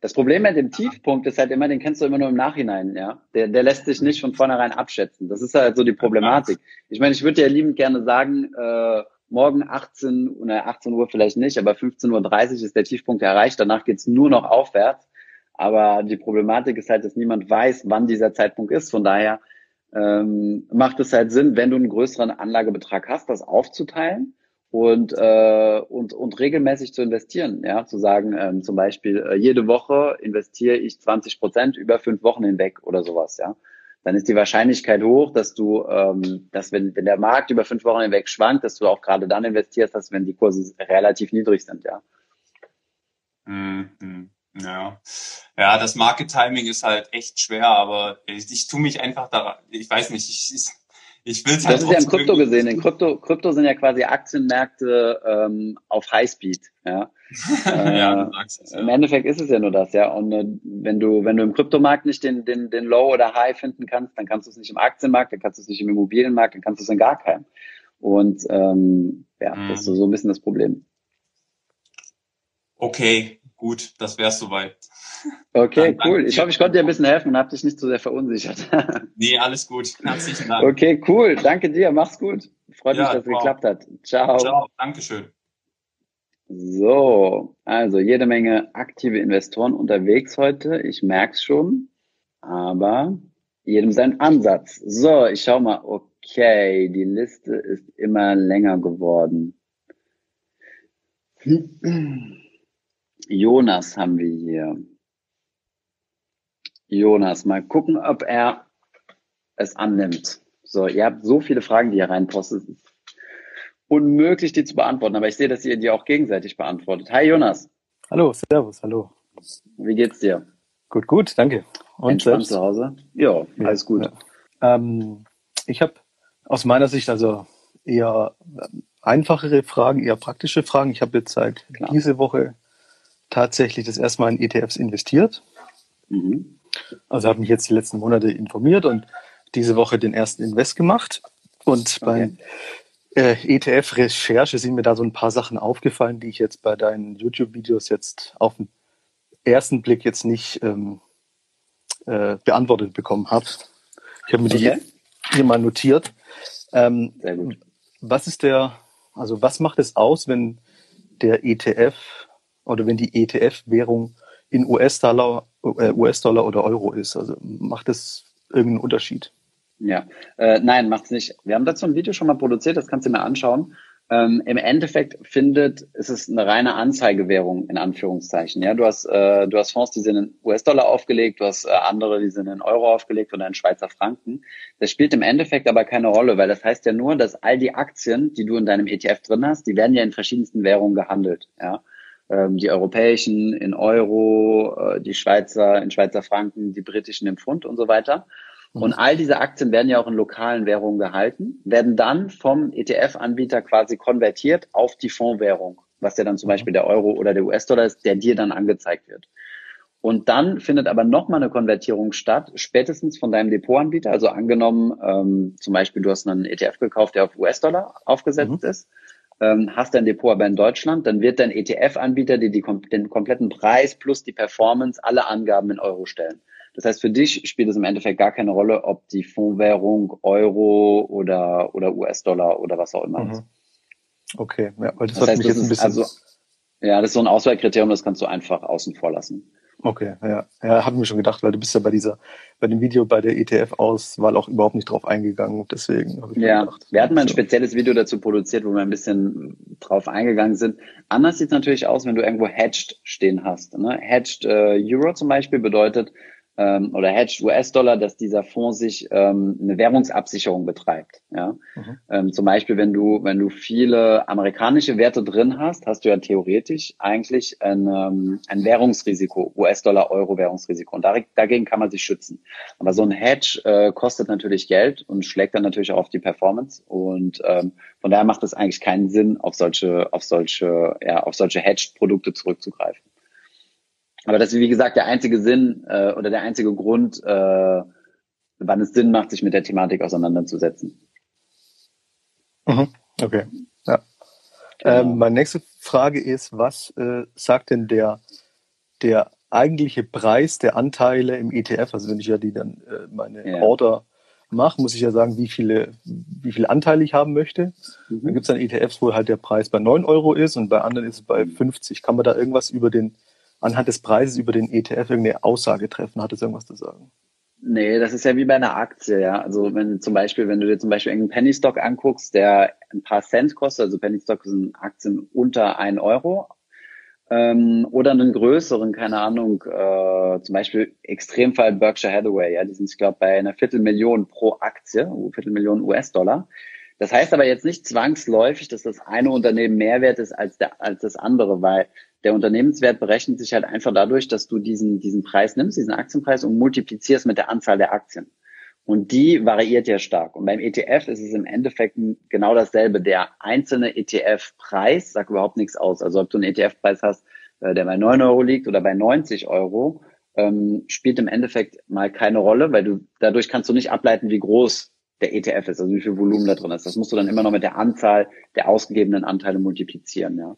Das Problem mit dem Tiefpunkt ist halt immer, den kennst du immer nur im Nachhinein, ja. Der, der lässt sich nicht von vornherein abschätzen. Das ist halt so die Problematik. Ich meine, ich würde dir liebend gerne sagen, äh, morgen 18, oder 18 Uhr vielleicht nicht, aber 15.30 Uhr ist der Tiefpunkt erreicht. Danach geht's nur noch aufwärts. Aber die Problematik ist halt, dass niemand weiß, wann dieser Zeitpunkt ist. Von daher ähm, macht es halt Sinn, wenn du einen größeren Anlagebetrag hast, das aufzuteilen und, äh, und, und regelmäßig zu investieren. Ja, zu sagen, ähm, zum Beispiel, äh, jede Woche investiere ich 20 Prozent über fünf Wochen hinweg oder sowas, ja. Dann ist die Wahrscheinlichkeit hoch, dass du, ähm, dass wenn, wenn der Markt über fünf Wochen hinweg schwankt, dass du auch gerade dann investierst, dass wenn die Kurse relativ niedrig sind, ja. Mhm. Ja, ja, das Market Timing ist halt echt schwer, aber ich, ich tue mich einfach da, ich weiß nicht, ich, ich, ich will es halt. Das ist ja im Krypto gesehen. In Krypto, Krypto sind ja quasi Aktienmärkte ähm, auf Highspeed. Ja. äh, ja, es, ja. Im Endeffekt ist es ja nur das, ja. Und äh, wenn du, wenn du im Kryptomarkt nicht den, den, den Low oder High finden kannst, dann kannst du es nicht im Aktienmarkt, dann kannst du es nicht im Immobilienmarkt, dann kannst du es in gar keinem. Und ähm, ja, mhm. das ist so ein bisschen das Problem. Okay, Gut, das wär's soweit. Okay, Dann, cool. Ich hoffe, ich konnte dir ein bisschen helfen und habe dich nicht zu sehr verunsichert. nee, alles gut. Herzlichen Dank. Okay, cool. Danke dir. Mach's gut. Freut ja, mich, dass es geklappt hat. Ciao. Ciao. Dankeschön. So, also jede Menge aktive Investoren unterwegs heute. Ich merke es schon, aber jedem sein Ansatz. So, ich schau mal. Okay, die Liste ist immer länger geworden. Jonas haben wir hier. Jonas, mal gucken, ob er es annimmt. So, ihr habt so viele Fragen, die ihr reinpostet. Es ist unmöglich, die zu beantworten, aber ich sehe, dass ihr die auch gegenseitig beantwortet. Hi Jonas. Hallo, Servus, hallo. Wie geht's dir? Gut, gut, danke. Und Entspannt zu Hause? Ja, ja alles gut. Ja. Ähm, ich habe aus meiner Sicht also eher ähm, einfachere Fragen, eher praktische Fragen. Ich habe jetzt seit Klar. diese Woche tatsächlich das erste Mal in ETFs investiert. Mhm. Also habe mich jetzt die letzten Monate informiert und diese Woche den ersten Invest gemacht. Und okay. bei äh, ETF-Recherche sind mir da so ein paar Sachen aufgefallen, die ich jetzt bei deinen YouTube-Videos jetzt auf den ersten Blick jetzt nicht ähm, äh, beantwortet bekommen habe. Ich habe mir okay. die hier mal notiert. Ähm. Was ist der, also was macht es aus, wenn der ETF oder wenn die ETF-Währung in US-Dollar äh, US-Dollar oder Euro ist? Also macht es irgendeinen Unterschied? Ja, äh, nein, macht's nicht. Wir haben dazu ein Video schon mal produziert, das kannst du mir anschauen. Ähm, Im Endeffekt findet, es ist eine reine Anzeigewährung in Anführungszeichen. Ja, du hast, äh, du hast Fonds, die sind in US-Dollar aufgelegt, du hast äh, andere, die sind in Euro aufgelegt oder in Schweizer Franken. Das spielt im Endeffekt aber keine Rolle, weil das heißt ja nur, dass all die Aktien, die du in deinem ETF drin hast, die werden ja in verschiedensten Währungen gehandelt. Ja, die europäischen in Euro, äh, die Schweizer in Schweizer Franken, die britischen im Pfund und so weiter. Und mhm. all diese Aktien werden ja auch in lokalen Währungen gehalten, werden dann vom ETF-Anbieter quasi konvertiert auf die Fondswährung, was ja dann zum mhm. Beispiel der Euro oder der US-Dollar ist, der dir dann angezeigt wird. Und dann findet aber nochmal eine Konvertierung statt, spätestens von deinem Depotanbieter. Also angenommen, ähm, zum Beispiel, du hast einen ETF gekauft, der auf US-Dollar aufgesetzt mhm. ist, ähm, hast dein Depot aber in Deutschland, dann wird dein ETF-Anbieter dir die, den kompletten Preis plus die Performance, alle Angaben in Euro stellen. Das heißt, für dich spielt es im Endeffekt gar keine Rolle, ob die Fondswährung Euro oder, oder US-Dollar oder was auch immer mhm. ist. Okay, ja, weil das, das heißt, mich jetzt ein bisschen. Also, ja, das ist so ein Auswahlkriterium, das kannst du einfach außen vor lassen. Okay, ja, ja, habe mir schon gedacht, weil du bist ja bei dieser, bei dem Video bei der ETF-Auswahl auch überhaupt nicht drauf eingegangen, deswegen habe ich ja, gedacht. Wir hatten mal ein spezielles Video dazu produziert, wo wir ein bisschen drauf eingegangen sind. Anders sieht es natürlich aus, wenn du irgendwo Hedged stehen hast. Ne? Hedged äh, Euro zum Beispiel bedeutet, ähm, oder Hedged US-Dollar, dass dieser Fonds sich ähm, eine Währungsabsicherung betreibt. Ja? Mhm. Ähm, zum Beispiel, wenn du, wenn du viele amerikanische Werte drin hast, hast du ja theoretisch eigentlich ein, ähm, ein Währungsrisiko, US-Dollar-Euro-Währungsrisiko. Und dagegen kann man sich schützen. Aber so ein Hedge äh, kostet natürlich Geld und schlägt dann natürlich auch auf die Performance. Und ähm, von daher macht es eigentlich keinen Sinn, auf solche, auf solche, ja, auf solche Hedged-Produkte zurückzugreifen. Aber das ist, wie gesagt, der einzige Sinn äh, oder der einzige Grund, äh, wann es Sinn macht, sich mit der Thematik auseinanderzusetzen. Mhm. Okay, ja. Genau. Ähm, meine nächste Frage ist, was äh, sagt denn der, der eigentliche Preis der Anteile im ETF? Also wenn ich ja die dann äh, meine ja. Order mache, muss ich ja sagen, wie viele, wie viele Anteile ich haben möchte. Mhm. Dann gibt es dann ETFs, wo halt der Preis bei 9 Euro ist und bei anderen ist es bei 50. Kann man da irgendwas über den anhand des Preises über den ETF irgendeine Aussage treffen? Hat es irgendwas zu sagen? Nee, das ist ja wie bei einer Aktie, ja. Also wenn zum Beispiel, wenn du dir zum Beispiel einen Penny Stock anguckst, der ein paar Cent kostet, also Penny Stock sind Aktien unter ein Euro, ähm, oder einen größeren, keine Ahnung, äh, zum Beispiel Extremfall Berkshire Hathaway, ja, die sind, ich glaube, bei einer Viertelmillion pro Aktie, Viertelmillion US-Dollar. Das heißt aber jetzt nicht zwangsläufig, dass das eine Unternehmen mehr wert ist als, der, als das andere, weil der Unternehmenswert berechnet sich halt einfach dadurch, dass du diesen, diesen Preis nimmst, diesen Aktienpreis und multiplizierst mit der Anzahl der Aktien. Und die variiert ja stark. Und beim ETF ist es im Endeffekt genau dasselbe. Der einzelne ETF-Preis sagt überhaupt nichts aus. Also ob du einen ETF-Preis hast, äh, der bei 9 Euro liegt oder bei 90 Euro, ähm, spielt im Endeffekt mal keine Rolle, weil du dadurch kannst du nicht ableiten, wie groß der ETF ist, also wie viel Volumen da drin ist. Das musst du dann immer noch mit der Anzahl der ausgegebenen Anteile multiplizieren, ja.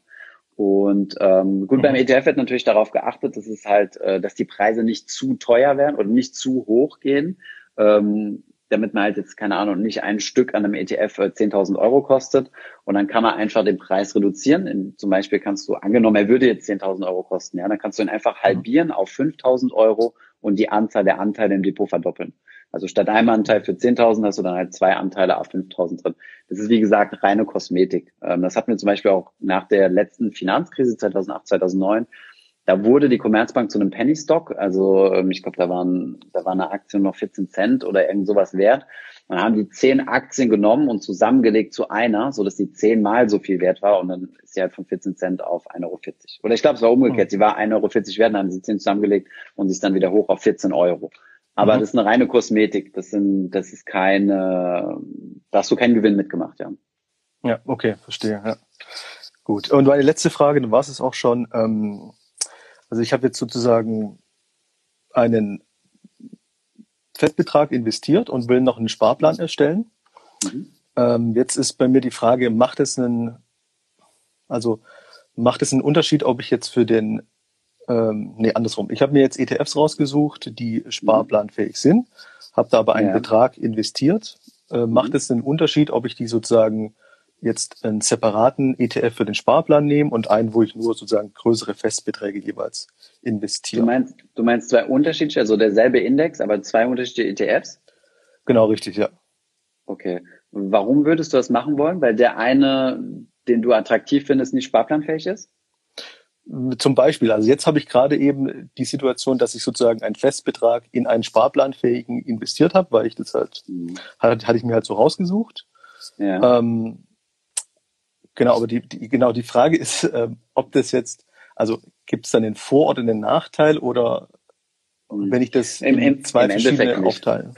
Und ähm, gut, mhm. beim ETF wird natürlich darauf geachtet, dass es halt, äh, dass die Preise nicht zu teuer werden oder nicht zu hoch gehen. Ähm, damit man halt jetzt, keine Ahnung, nicht ein Stück an einem ETF 10.000 Euro kostet. Und dann kann man einfach den Preis reduzieren. In, zum Beispiel kannst du, angenommen, er würde jetzt 10.000 Euro kosten, ja, dann kannst du ihn einfach mhm. halbieren auf 5.000 Euro und die Anzahl der Anteile im Depot verdoppeln. Also statt einem Anteil für 10.000 hast du dann halt zwei Anteile auf 5.000 drin. Das ist wie gesagt reine Kosmetik. Ähm, das hatten wir zum Beispiel auch nach der letzten Finanzkrise 2008, 2009. Da wurde die Commerzbank zu einem Penny Stock. Also ähm, ich glaube, da waren da war eine Aktie noch 14 Cent oder irgend sowas wert. Dann haben die zehn Aktien genommen und zusammengelegt zu einer, so dass die zehnmal so viel wert war und dann ist sie halt von 14 Cent auf 1,40 Euro. Oder ich glaube, es war umgekehrt. Sie war 1,40 Euro wert, dann haben sie zehn zusammengelegt und sie ist dann wieder hoch auf 14 Euro. Aber mhm. das ist eine reine Kosmetik. Das sind, das ist keine, da hast du keinen Gewinn mitgemacht, ja. Ja, okay, verstehe, ja. Gut. Und meine letzte Frage, dann war es auch schon, ähm, also ich habe jetzt sozusagen einen Festbetrag investiert und will noch einen Sparplan erstellen. Mhm. Ähm, jetzt ist bei mir die Frage, macht es einen, also macht es einen Unterschied, ob ich jetzt für den ähm, nee, andersrum. Ich habe mir jetzt ETFs rausgesucht, die sparplanfähig sind, habe da aber einen ja. Betrag investiert. Äh, macht mhm. es einen Unterschied, ob ich die sozusagen jetzt einen separaten ETF für den Sparplan nehme und einen, wo ich nur sozusagen größere Festbeträge jeweils investiere? Du meinst, du meinst zwei unterschiedliche, also derselbe Index, aber zwei unterschiedliche ETFs? Genau, richtig, ja. Okay. Warum würdest du das machen wollen? Weil der eine, den du attraktiv findest, nicht sparplanfähig ist? Zum Beispiel, also jetzt habe ich gerade eben die Situation, dass ich sozusagen einen Festbetrag in einen sparplanfähigen investiert habe, weil ich das halt, mhm. hatte, hatte ich mir halt so rausgesucht. Ja. Ähm, genau, aber die, die, genau die Frage ist, äh, ob das jetzt, also gibt es dann den Vor- oder den Nachteil oder mhm. wenn ich das Im, in zwei im verschiedene aufteilen?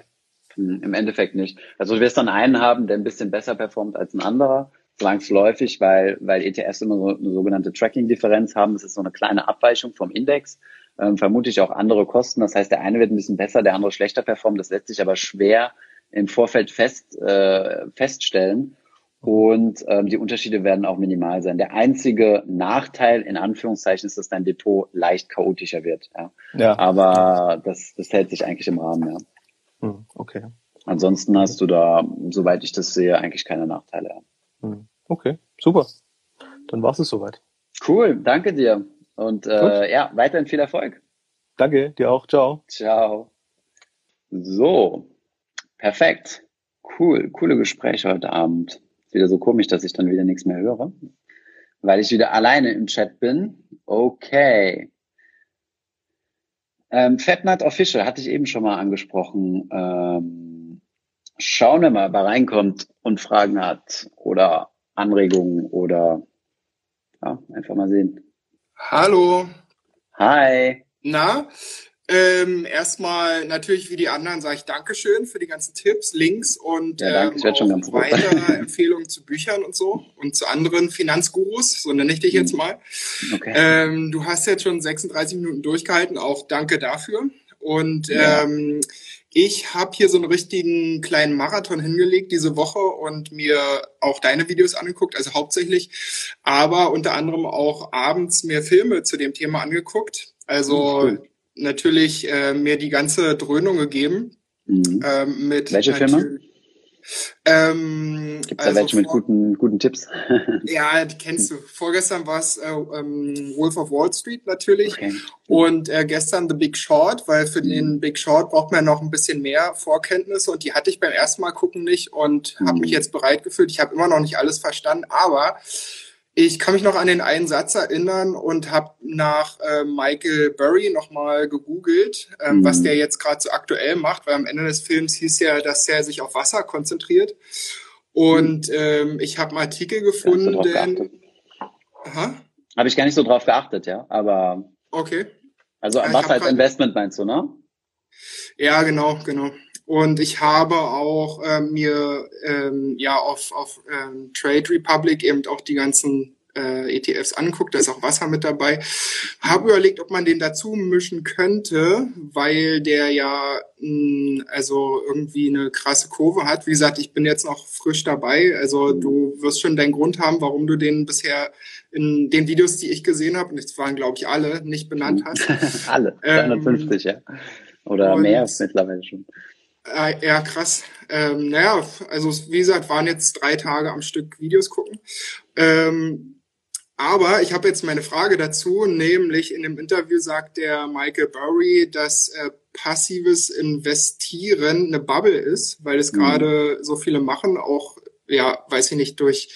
Hm, Im Endeffekt nicht. Also du wirst dann einen haben, der ein bisschen besser performt als ein anderer zwangsläufig, weil, weil ETFs immer so eine sogenannte Tracking-Differenz haben. Das ist so eine kleine Abweichung vom Index. Ähm, vermutlich auch andere Kosten. Das heißt, der eine wird ein bisschen besser, der andere schlechter performen. Das lässt sich aber schwer im Vorfeld fest, äh, feststellen. Und ähm, die Unterschiede werden auch minimal sein. Der einzige Nachteil in Anführungszeichen ist, dass dein Depot leicht chaotischer wird. Ja. ja. Aber das, das hält sich eigentlich im Rahmen, ja. Hm, okay. Ansonsten hast du da, soweit ich das sehe, eigentlich keine Nachteile. Hm. Okay, super. Dann war es soweit. Cool, danke dir. Und äh, ja, weiterhin viel Erfolg. Danke, dir auch. Ciao. Ciao. So, perfekt. Cool, coole Gespräche heute Abend. Ist wieder so komisch, dass ich dann wieder nichts mehr höre, weil ich wieder alleine im Chat bin. Okay. Ähm, Fatnut Official hatte ich eben schon mal angesprochen. Ähm, schauen wir mal, wer reinkommt und Fragen hat oder Anregungen oder ja, einfach mal sehen. Hallo. Hi. Na, ähm, erstmal natürlich wie die anderen sage ich Dankeschön für die ganzen Tipps, Links und ja, danke, ähm, schon ganz weitere Empfehlungen zu Büchern und so und zu anderen Finanzgurus, so nenne ich dich jetzt mhm. mal. Okay. Ähm, du hast jetzt schon 36 Minuten durchgehalten, auch danke dafür. Und ja. ähm, ich habe hier so einen richtigen kleinen Marathon hingelegt diese Woche und mir auch deine Videos angeguckt, also hauptsächlich, aber unter anderem auch abends mir Filme zu dem Thema angeguckt. Also mhm, natürlich äh, mir die ganze Dröhnung gegeben. Mhm. Ähm, mit Welche Filme? Ähm, Gibt es also da welche mit guten, guten Tipps? ja, die kennst du. Vorgestern war es äh, ähm, Wolf of Wall Street natürlich okay. und äh, gestern The Big Short, weil für mhm. den Big Short braucht man noch ein bisschen mehr Vorkenntnisse und die hatte ich beim ersten Mal gucken nicht und mhm. habe mich jetzt bereit gefühlt. Ich habe immer noch nicht alles verstanden, aber ich kann mich noch an den einen Satz erinnern und habe nach äh, Michael Burry nochmal gegoogelt, ähm, mhm. was der jetzt gerade so aktuell macht, weil am Ende des Films hieß ja, dass er sich auf Wasser konzentriert. Und ähm, ich habe einen Artikel gefunden. Habe ich gar nicht so drauf geachtet, ja. Aber okay. Also ja, Wasser als Investment meinst du, ne? Ja, genau, genau. Und ich habe auch äh, mir ähm, ja auf, auf ähm, Trade Republic eben auch die ganzen äh, ETFs anguckt, da ist auch Wasser mit dabei. Habe überlegt, ob man den dazu mischen könnte, weil der ja mh, hm, also irgendwie eine krasse Kurve hat. Wie gesagt, ich bin jetzt noch frisch dabei. Also du wirst schon deinen Grund haben, warum du den bisher in den Videos, die ich gesehen habe, und das waren glaube ich alle, nicht benannt hast. alle, 250, ähm, ja. Oder mehr mittlerweile schon. Äh, ja, krass. Ähm, naja, also wie gesagt, waren jetzt drei Tage am Stück Videos gucken. Ähm, aber ich habe jetzt meine Frage dazu, nämlich in dem Interview sagt der Michael Burry, dass äh, passives Investieren eine Bubble ist, weil es mhm. gerade so viele machen, auch ja, weiß ich nicht, durch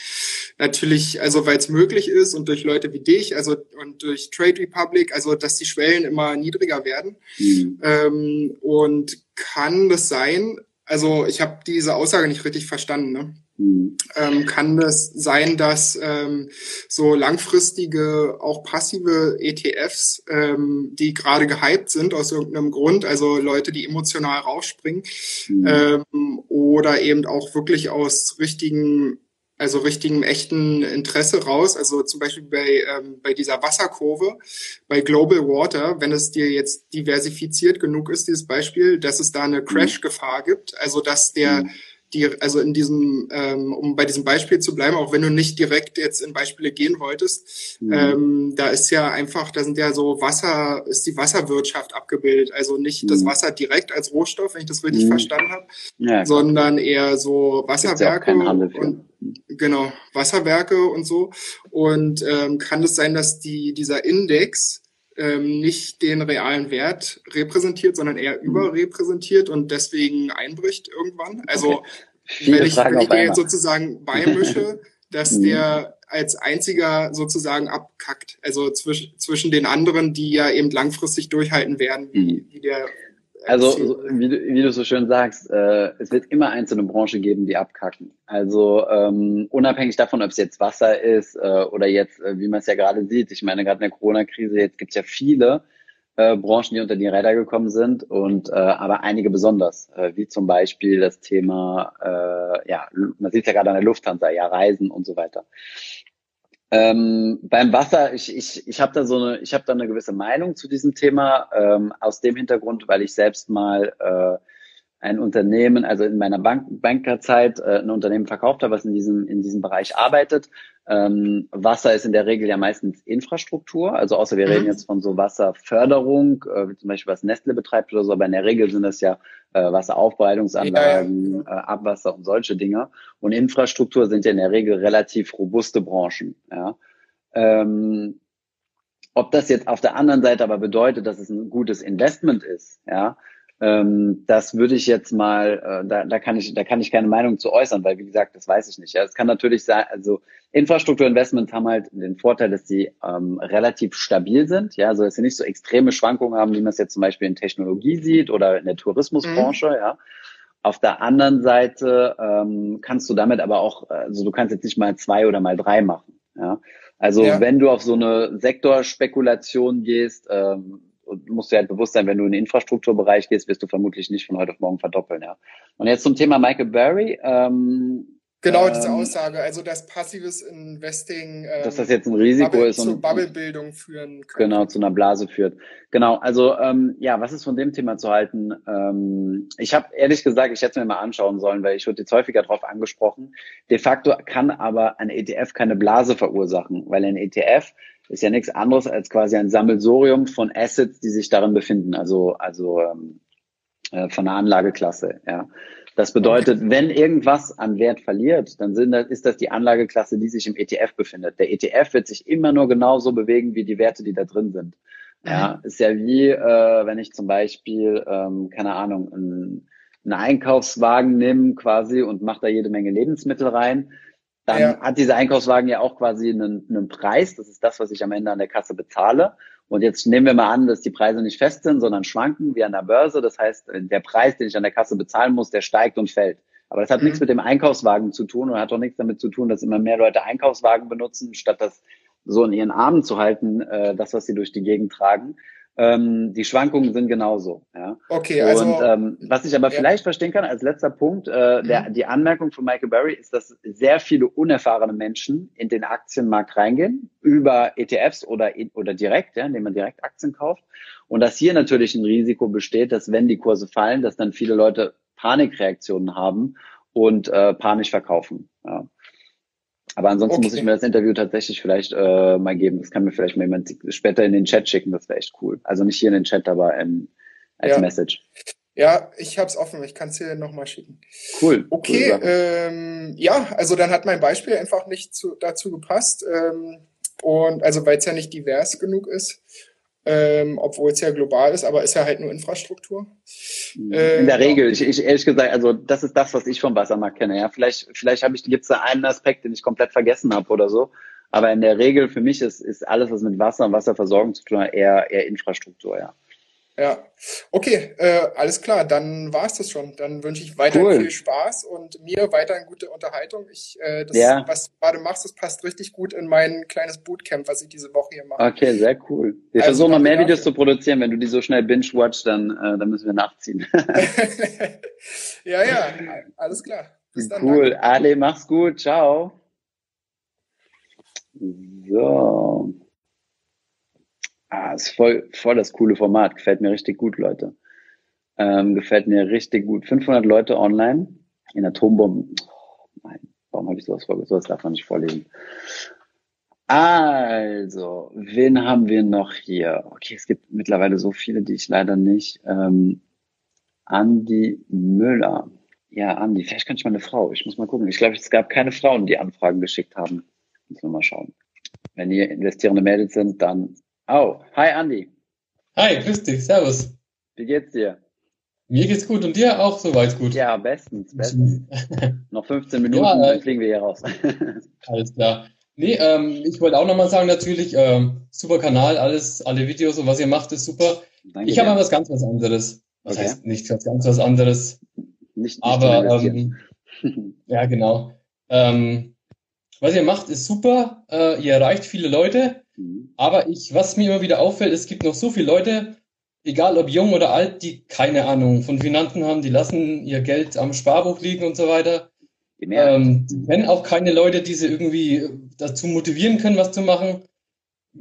natürlich, also weil es möglich ist und durch Leute wie dich, also und durch Trade Republic, also dass die Schwellen immer niedriger werden. Mhm. Ähm, und kann das sein, also ich habe diese Aussage nicht richtig verstanden, ne? Mhm. Ähm, kann das sein, dass ähm, so langfristige, auch passive ETFs, ähm, die gerade gehypt sind aus irgendeinem Grund, also Leute, die emotional rausspringen, mhm. ähm, oder eben auch wirklich aus richtigen also richtigem echten Interesse raus. Also zum Beispiel bei, ähm, bei dieser Wasserkurve, bei Global Water, wenn es dir jetzt diversifiziert genug ist, dieses Beispiel, dass es da eine mhm. Crash-Gefahr gibt, also dass der mhm die, also in diesem, ähm, um bei diesem Beispiel zu bleiben, auch wenn du nicht direkt jetzt in Beispiele gehen wolltest, mhm. ähm, da ist ja einfach, da sind ja so Wasser, ist die Wasserwirtschaft abgebildet. Also nicht mhm. das Wasser direkt als Rohstoff, wenn ich das richtig mhm. verstanden habe, ja, sondern eher so Wasserwerke und genau, Wasserwerke und so. Und ähm, kann es sein, dass die, dieser Index ähm, nicht den realen Wert repräsentiert, sondern eher mhm. überrepräsentiert und deswegen einbricht irgendwann. Also okay. wenn ich, wenn ich den jetzt sozusagen beimische, dass mhm. der als einziger sozusagen abkackt. Also zwischen, zwischen den anderen, die ja eben langfristig durchhalten werden, wie, mhm. wie der also, wie du, wie du so schön sagst, äh, es wird immer einzelne Branchen geben, die abkacken. Also ähm, unabhängig davon, ob es jetzt Wasser ist äh, oder jetzt, äh, wie man es ja gerade sieht, ich meine, gerade in der Corona-Krise, jetzt gibt es ja viele äh, Branchen, die unter die Räder gekommen sind und äh, aber einige besonders, äh, wie zum Beispiel das Thema, äh, ja, man sieht ja gerade an der Lufthansa, ja, Reisen und so weiter. Ähm, beim Wasser, ich, ich, ich habe da so eine, ich habe da eine gewisse Meinung zu diesem Thema, ähm, aus dem Hintergrund, weil ich selbst mal äh, ein Unternehmen, also in meiner Bank Bankerzeit äh, ein Unternehmen verkauft habe, was in diesem, in diesem Bereich arbeitet. Ähm, Wasser ist in der Regel ja meistens Infrastruktur, also außer wir mhm. reden jetzt von so Wasserförderung, äh, wie zum Beispiel was Nestle betreibt oder so, aber in der Regel sind das ja äh, Wasseraufbereitungsanlagen, ja, ja. Äh, Abwasser und solche Dinge. Und Infrastruktur sind ja in der Regel relativ robuste Branchen. Ja. Ähm, ob das jetzt auf der anderen Seite aber bedeutet, dass es ein gutes Investment ist, ja, ähm, das würde ich jetzt mal, äh, da, da kann ich, da kann ich keine Meinung zu äußern, weil wie gesagt, das weiß ich nicht. Ja, es kann natürlich sein, also Infrastrukturinvestments haben halt den Vorteil, dass sie ähm, relativ stabil sind, ja, also dass sie nicht so extreme Schwankungen haben, wie man es jetzt zum Beispiel in Technologie sieht oder in der Tourismusbranche, mhm. ja. Auf der anderen Seite ähm, kannst du damit aber auch, also du kannst jetzt nicht mal zwei oder mal drei machen, ja. Also ja. wenn du auf so eine Sektorspekulation gehst, ähm, musst dir halt bewusst sein, wenn du in den Infrastrukturbereich gehst, wirst du vermutlich nicht von heute auf morgen verdoppeln. Ja. Und jetzt zum Thema Michael Berry. Ähm, Genau, diese ähm, Aussage, also dass passives Investing, ähm, dass das jetzt ein Risiko Bubble, ist und zur Bubblebildung führen kann. Genau, zu einer Blase führt. Genau, also ähm, ja, was ist von dem Thema zu halten? Ähm, ich habe ehrlich gesagt, ich hätte es mir mal anschauen sollen, weil ich wurde jetzt häufiger darauf angesprochen. De facto kann aber ein ETF keine Blase verursachen, weil ein ETF ist ja nichts anderes als quasi ein Sammelsorium von Assets, die sich darin befinden, also, also ähm, äh, von einer Anlageklasse. Ja. Das bedeutet, wenn irgendwas an Wert verliert, dann das, ist das die Anlageklasse, die sich im ETF befindet. Der ETF wird sich immer nur genauso bewegen wie die Werte, die da drin sind. Ja, mhm. ist ja wie, äh, wenn ich zum Beispiel, ähm, keine Ahnung, einen, einen Einkaufswagen nehme quasi und mache da jede Menge Lebensmittel rein dann ja. hat dieser Einkaufswagen ja auch quasi einen, einen Preis. Das ist das, was ich am Ende an der Kasse bezahle. Und jetzt nehmen wir mal an, dass die Preise nicht fest sind, sondern schwanken wie an der Börse. Das heißt, der Preis, den ich an der Kasse bezahlen muss, der steigt und fällt. Aber das hat mhm. nichts mit dem Einkaufswagen zu tun und hat auch nichts damit zu tun, dass immer mehr Leute Einkaufswagen benutzen, statt das so in ihren Armen zu halten, äh, das, was sie durch die Gegend tragen. Ähm, die Schwankungen sind genauso. Ja. Okay, also. Und ähm, was ich aber ja. vielleicht verstehen kann, als letzter Punkt, äh, der, mhm. die Anmerkung von Michael Berry ist, dass sehr viele unerfahrene Menschen in den Aktienmarkt reingehen, über ETFs oder, oder direkt, ja, indem man direkt Aktien kauft. Und dass hier natürlich ein Risiko besteht, dass wenn die Kurse fallen, dass dann viele Leute Panikreaktionen haben und äh, panisch verkaufen. Ja. Aber ansonsten okay. muss ich mir das Interview tatsächlich vielleicht äh, mal geben. Das kann mir vielleicht mal jemand später in den Chat schicken. Das wäre echt cool. Also nicht hier in den Chat, aber in, als ja. Message. Ja, ich habe es offen. Ich kann es dir nochmal schicken. Cool. Okay, cool ähm, ja, also dann hat mein Beispiel einfach nicht zu, dazu gepasst. Ähm, und also weil es ja nicht divers genug ist, ähm, obwohl es ja global ist, aber ist ja halt nur Infrastruktur. Mhm. In der Regel, ich, ich ehrlich gesagt, also das ist das, was ich vom Wassermarkt kenne. Ja, vielleicht, vielleicht habe ich gibt's da einen Aspekt, den ich komplett vergessen habe oder so. Aber in der Regel für mich ist, ist alles, was mit Wasser und Wasserversorgung zu tun hat, eher, eher Infrastruktur, ja. Ja, okay, äh, alles klar, dann war es das schon. Dann wünsche ich weiterhin cool. viel Spaß und mir weiterhin gute Unterhaltung. Ich, äh, das, ja. was du gerade machst, das passt richtig gut in mein kleines Bootcamp, was ich diese Woche hier mache. Okay, sehr cool. Wir also versuchen mal mehr Videos zu produzieren. Wenn du die so schnell binge-watch, dann, äh, dann müssen wir nachziehen. ja, ja, alles klar. Bis dann, cool. Danke. Ale, mach's gut. Ciao. So. Ah, ist voll, voll das coole Format. Gefällt mir richtig gut, Leute. Ähm, gefällt mir richtig gut. 500 Leute online in Atombomben. Oh, nein, warum habe ich sowas vorgelesen? Sowas darf man nicht vorlesen. Also, wen haben wir noch hier? Okay, es gibt mittlerweile so viele, die ich leider nicht. Ähm, Andi Müller. Ja, Andi, vielleicht kann ich mal eine Frau. Ich muss mal gucken. Ich glaube, es gab keine Frauen, die Anfragen geschickt haben. Müssen wir mal schauen. Wenn ihr investierende Mädels sind, dann Oh, hi Andi. Hi, grüß dich, servus. Wie geht's dir? Mir geht's gut und dir auch soweit gut. Ja, bestens, bestens. Noch 15 Minuten, ja, dann fliegen wir hier raus. alles klar. Nee, ähm, ich wollte auch nochmal sagen, natürlich, ähm, super Kanal, alles, alle Videos und was ihr macht, ist super. Danke ich habe mal was ganz was anderes. Was okay. heißt nicht was ganz was anderes? Nicht, nicht aber ähm, ja, genau. Ähm, was ihr macht, ist super. Äh, ihr erreicht viele Leute. Mhm. Aber ich, was mir immer wieder auffällt, es gibt noch so viele Leute, egal ob jung oder alt, die keine Ahnung von Finanzen haben, die lassen ihr Geld am Sparbuch liegen und so weiter. Ähm, kennen auch keine Leute, die sie irgendwie dazu motivieren können, was zu machen.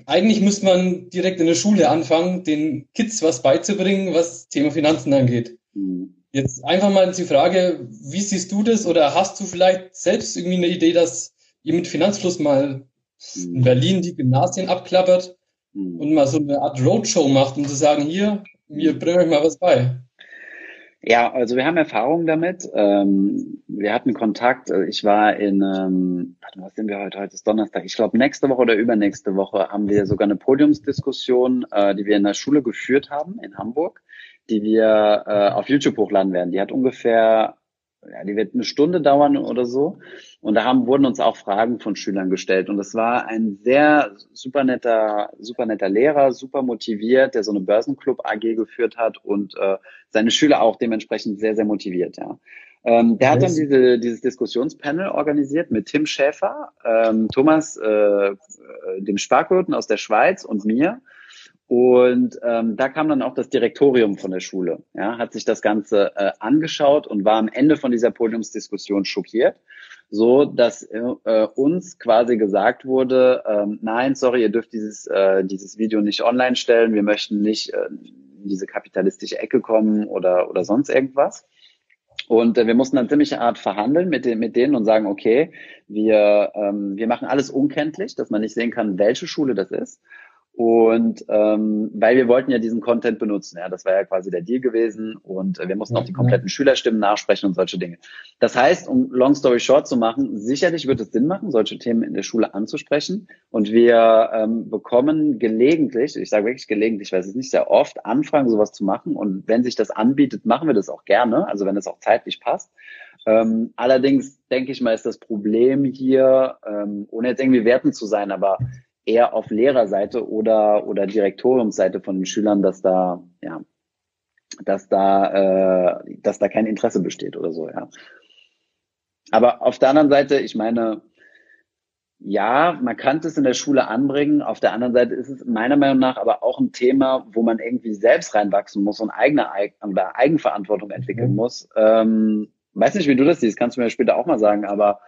Eigentlich müsste man direkt in der Schule anfangen, den Kids was beizubringen, was Thema Finanzen angeht. Mhm. Jetzt einfach mal die Frage, wie siehst du das oder hast du vielleicht selbst irgendwie eine Idee, dass ihr mit Finanzfluss mal in mhm. Berlin die Gymnasien abklappert mhm. und mal so eine Art Roadshow macht, um zu sagen, hier, wir bringen euch mal was bei. Ja, also wir haben Erfahrungen damit. Ähm, wir hatten Kontakt. Ich war in, ähm, warte, was sind wir heute? Heute ist Donnerstag. Ich glaube, nächste Woche oder übernächste Woche haben wir sogar eine Podiumsdiskussion, äh, die wir in der Schule geführt haben in Hamburg, die wir äh, auf YouTube hochladen werden. Die hat ungefähr ja, die wird eine Stunde dauern oder so. Und da haben, wurden uns auch Fragen von Schülern gestellt. Und das war ein sehr super netter, super netter Lehrer, super motiviert, der so eine Börsenclub AG geführt hat und äh, seine Schüler auch dementsprechend sehr, sehr motiviert, ja. Ähm, der hat dann diese, dieses Diskussionspanel organisiert mit Tim Schäfer, ähm, Thomas, äh, äh dem Sparkurten aus der Schweiz und mir. Und ähm, da kam dann auch das Direktorium von der Schule, ja, hat sich das Ganze äh, angeschaut und war am Ende von dieser Podiumsdiskussion schockiert, so dass äh, uns quasi gesagt wurde, ähm, nein, sorry, ihr dürft dieses äh, dieses Video nicht online stellen, wir möchten nicht äh, in diese kapitalistische Ecke kommen oder oder sonst irgendwas. Und äh, wir mussten dann ziemlich Art verhandeln mit, den, mit denen und sagen, okay, wir, ähm, wir machen alles unkenntlich, dass man nicht sehen kann, welche Schule das ist. Und ähm, weil wir wollten ja diesen Content benutzen, ja, das war ja quasi der Deal gewesen und äh, wir mussten auch die kompletten Schülerstimmen nachsprechen und solche Dinge. Das heißt, um Long Story Short zu machen, sicherlich wird es Sinn machen, solche Themen in der Schule anzusprechen. Und wir ähm, bekommen gelegentlich, ich sage wirklich gelegentlich, weil es ist nicht sehr oft, Anfragen, sowas zu machen. Und wenn sich das anbietet, machen wir das auch gerne, also wenn es auch zeitlich passt. Ähm, allerdings denke ich mal, ist das Problem hier, ähm, ohne jetzt irgendwie werten zu sein, aber eher auf Lehrerseite oder, oder Direktoriumsseite von den Schülern, dass da, ja, dass da, äh, dass da kein Interesse besteht oder so, ja. Aber auf der anderen Seite, ich meine, ja, man kann es in der Schule anbringen. Auf der anderen Seite ist es meiner Meinung nach aber auch ein Thema, wo man irgendwie selbst reinwachsen muss und eigene oder Eigenverantwortung entwickeln mhm. muss. Ähm, weiß nicht, wie du das siehst, kannst du mir später auch mal sagen, aber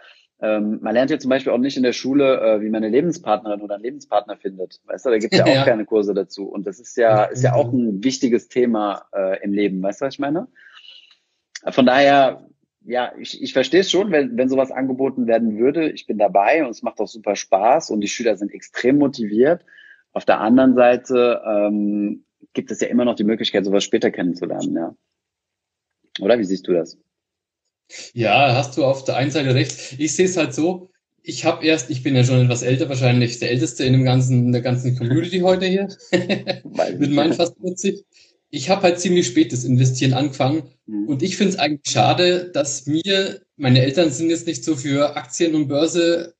ähm, man lernt ja zum Beispiel auch nicht in der Schule, äh, wie man eine Lebenspartnerin oder einen Lebenspartner findet. Weißt du, da gibt es ja auch ja. keine Kurse dazu. Und das ist ja, ist ja auch ein wichtiges Thema äh, im Leben. Weißt du, was ich meine? Von daher, ja, ich, ich verstehe es schon, wenn, wenn sowas angeboten werden würde. Ich bin dabei und es macht auch super Spaß und die Schüler sind extrem motiviert. Auf der anderen Seite ähm, gibt es ja immer noch die Möglichkeit, sowas später kennenzulernen, ja. Oder wie siehst du das? Ja, hast du auf der einen Seite recht. Ich sehe es halt so, ich habe erst, ich bin ja schon etwas älter, wahrscheinlich der älteste in dem ganzen, in der ganzen Community heute hier, mit meinen fast 40. Ich habe halt ziemlich spät das Investieren angefangen mhm. und ich finde es eigentlich schade, dass mir, meine Eltern sind jetzt nicht so für Aktien und Börse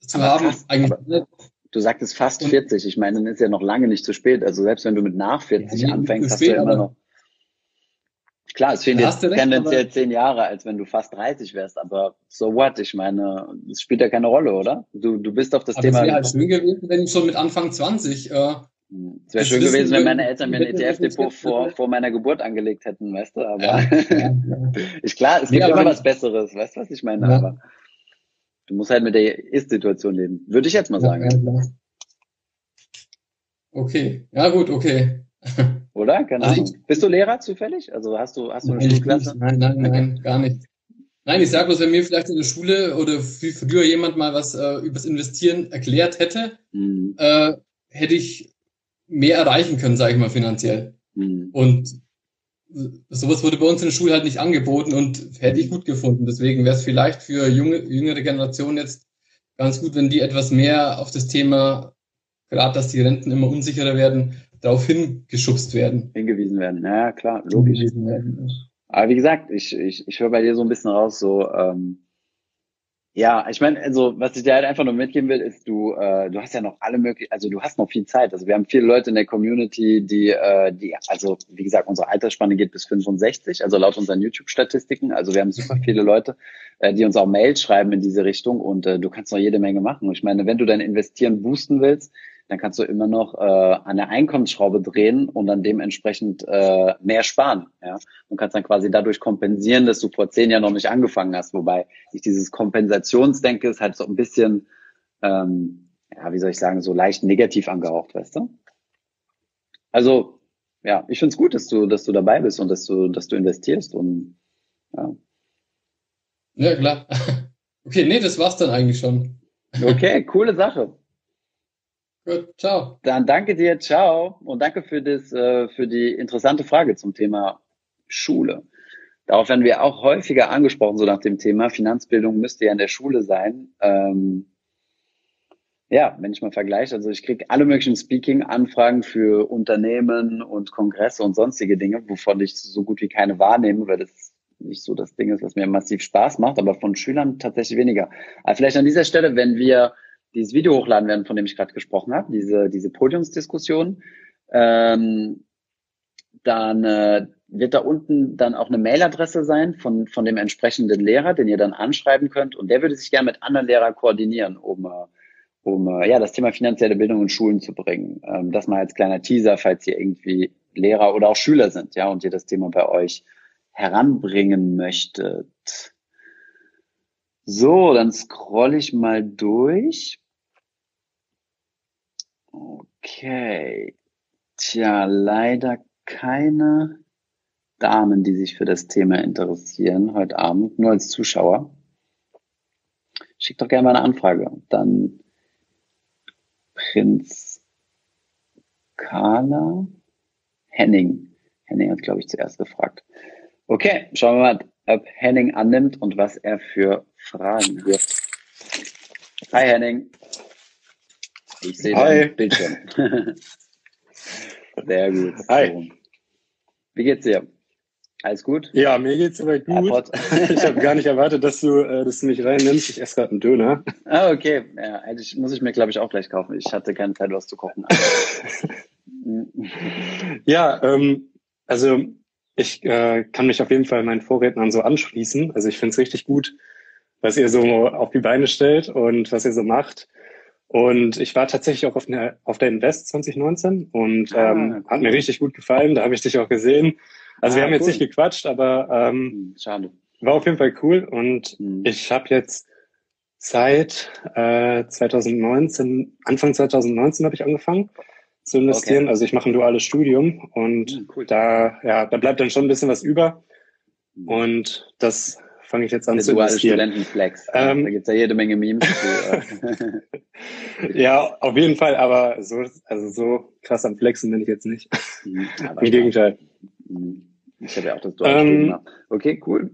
zu aber haben. Krass, eigentlich. Du sagtest fast und, 40, ich meine, dann ist ja noch lange nicht zu spät. Also selbst wenn du mit nach 40 ja, anfängst, hast du ja immer noch Klar, es fehlen jetzt tendenziell zehn Jahre, als wenn du fast 30 wärst, aber so what? Ich meine, es spielt ja keine Rolle, oder? Du, du bist auf das aber Thema. Es wäre halt schön gewesen, wenn ich schon mit Anfang 20. Äh, es wäre schön gewesen, wenn meine Eltern mir ein ETF-Depot vor, vor meiner Geburt angelegt hätten, weißt du? Aber ja, ja, ja. ist klar, es gibt immer was Besseres, weißt du, was ich meine? Aber du musst halt mit der Ist-Situation leben. Würde ich jetzt mal sagen. Okay, ja gut, okay. Oder? Keine also Ahnung. Bist du Lehrer zufällig? Also hast du, hast du eine Schulklasse? Nein, nein, nein, gar nicht. Nein, ich sage bloß, wenn mir vielleicht in der Schule oder früher jemand mal was äh, übers Investieren erklärt hätte, mhm. äh, hätte ich mehr erreichen können, sage ich mal, finanziell. Mhm. Und sowas wurde bei uns in der Schule halt nicht angeboten und hätte ich gut gefunden. Deswegen wäre es vielleicht für junge, jüngere Generationen jetzt ganz gut, wenn die etwas mehr auf das Thema, gerade dass die Renten immer unsicherer werden, darauf hingeschubst werden. Hingewiesen werden, ja klar, logisch. Aber wie gesagt, ich, ich, ich höre bei dir so ein bisschen raus, so, ähm, ja, ich meine, also was ich dir halt einfach nur mitgeben will, ist, du, äh, du hast ja noch alle möglichen, also du hast noch viel Zeit. Also wir haben viele Leute in der Community, die, äh, die, also wie gesagt, unsere Altersspanne geht bis 65, also laut unseren YouTube-Statistiken. Also wir haben super viele Leute, äh, die uns auch Mails schreiben in diese Richtung und äh, du kannst noch jede Menge machen. Ich meine, wenn du dein Investieren boosten willst, dann kannst du immer noch äh, an der Einkommensschraube drehen und dann dementsprechend äh, mehr sparen. Ja? Und kannst dann quasi dadurch kompensieren, dass du vor zehn Jahren noch nicht angefangen hast. Wobei ich dieses Kompensationsdenke ist halt so ein bisschen, ähm, ja, wie soll ich sagen, so leicht negativ angehaucht, weißt du? Also, ja, ich finde es gut, dass du, dass du dabei bist und dass du, dass du investierst und ja. Ja, klar. Okay, nee, das war's dann eigentlich schon. Okay, coole Sache. Gut, ciao. Dann danke dir, ciao. Und danke für, das, äh, für die interessante Frage zum Thema Schule. Darauf werden wir auch häufiger angesprochen, so nach dem Thema Finanzbildung müsste ja in der Schule sein. Ähm, ja, wenn ich mal vergleiche, also ich kriege alle möglichen Speaking-Anfragen für Unternehmen und Kongresse und sonstige Dinge, wovon ich so gut wie keine wahrnehme, weil das nicht so das Ding ist, was mir massiv Spaß macht, aber von Schülern tatsächlich weniger. Aber vielleicht an dieser Stelle, wenn wir dieses Video hochladen werden, von dem ich gerade gesprochen habe, diese, diese Podiumsdiskussion, ähm, dann äh, wird da unten dann auch eine Mailadresse sein von, von dem entsprechenden Lehrer, den ihr dann anschreiben könnt. Und der würde sich gerne mit anderen Lehrern koordinieren, um, äh, um äh, ja, das Thema finanzielle Bildung in Schulen zu bringen. Ähm, das mal als kleiner Teaser, falls ihr irgendwie Lehrer oder auch Schüler sind, ja, und ihr das Thema bei euch heranbringen möchtet. So, dann scroll ich mal durch. Okay. Tja, leider keine Damen, die sich für das Thema interessieren heute Abend, nur als Zuschauer. Schickt doch gerne mal eine Anfrage. Dann Prinz Carla Henning. Henning hat, glaube ich, zuerst gefragt. Okay, schauen wir mal, ob Henning annimmt und was er für Fragen wirft. Hi Henning. Ich sehe dein Bildschirm. Sehr gut. Hi. Wie geht's dir? Alles gut? Ja, mir geht's soweit gut. ich habe gar nicht erwartet, dass du, äh, dass du mich reinnimmst. Ich esse gerade einen Döner. Ah, okay. Ja, eigentlich muss ich mir, glaube ich, auch gleich kaufen. Ich hatte keine Zeit, was zu kochen. ja, ähm, also ich äh, kann mich auf jeden Fall meinen Vorrednern so anschließen. Also ich finde es richtig gut, was ihr so auf die Beine stellt und was ihr so macht. Und ich war tatsächlich auch auf, eine, auf der Invest 2019 und ah, ähm, cool. hat mir richtig gut gefallen. Da habe ich dich auch gesehen. Also ah, wir haben cool. jetzt nicht gequatscht, aber ähm, hm, Schade. war auf jeden Fall cool. Und mhm. ich habe jetzt seit äh, 2019, Anfang 2019 habe ich angefangen zu investieren. Okay. Also ich mache ein duales Studium und mhm, cool. da, ja, da bleibt dann schon ein bisschen was über. Hm. Und das fange ich jetzt an Der zu investieren. Studentenflex. Ähm, da gibt's ja jede Menge Memes. Zu, äh. ja, auf jeden Fall, aber so, also so krass am Flexen bin ich jetzt nicht. Mhm, Im Gegenteil. Mhm. Ich habe ja auch das duale ähm, Studium gemacht. Okay, cool.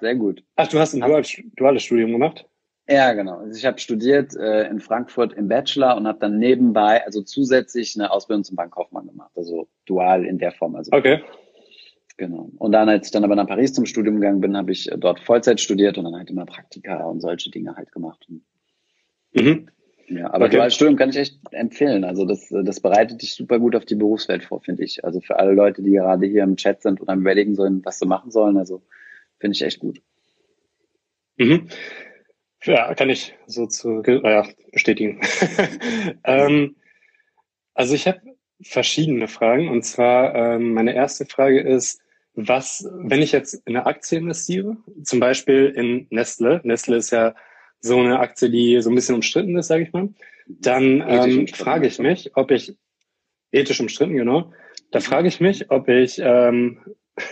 Sehr gut. Ach, du hast ein duales, duales Studium gemacht? Ja, genau. Also ich habe studiert äh, in Frankfurt im Bachelor und habe dann nebenbei, also zusätzlich eine Ausbildung zum Bankkaufmann gemacht. Also dual in der Form. Also okay. Genau. Und dann, als ich dann aber nach Paris zum Studium gegangen bin, habe ich dort Vollzeit studiert und dann halt immer Praktika und solche Dinge halt gemacht. Mhm. Ja, aber okay. duales Studium kann ich echt empfehlen. Also das, das bereitet dich super gut auf die Berufswelt vor, finde ich. Also für alle Leute, die gerade hier im Chat sind und am überlegen sollen, was sie machen sollen, also finde ich echt gut. Mhm. Ja, kann ich so zu äh, bestätigen. ähm, also ich habe verschiedene Fragen. Und zwar ähm, meine erste Frage ist, was, wenn ich jetzt in eine Aktie investiere, zum Beispiel in Nestle, Nestle ist ja so eine Aktie, die so ein bisschen umstritten ist, sage ich mal, dann ähm, frage ich mich, ob ich ethisch umstritten, genau, da frage ich mich, ob ich ähm,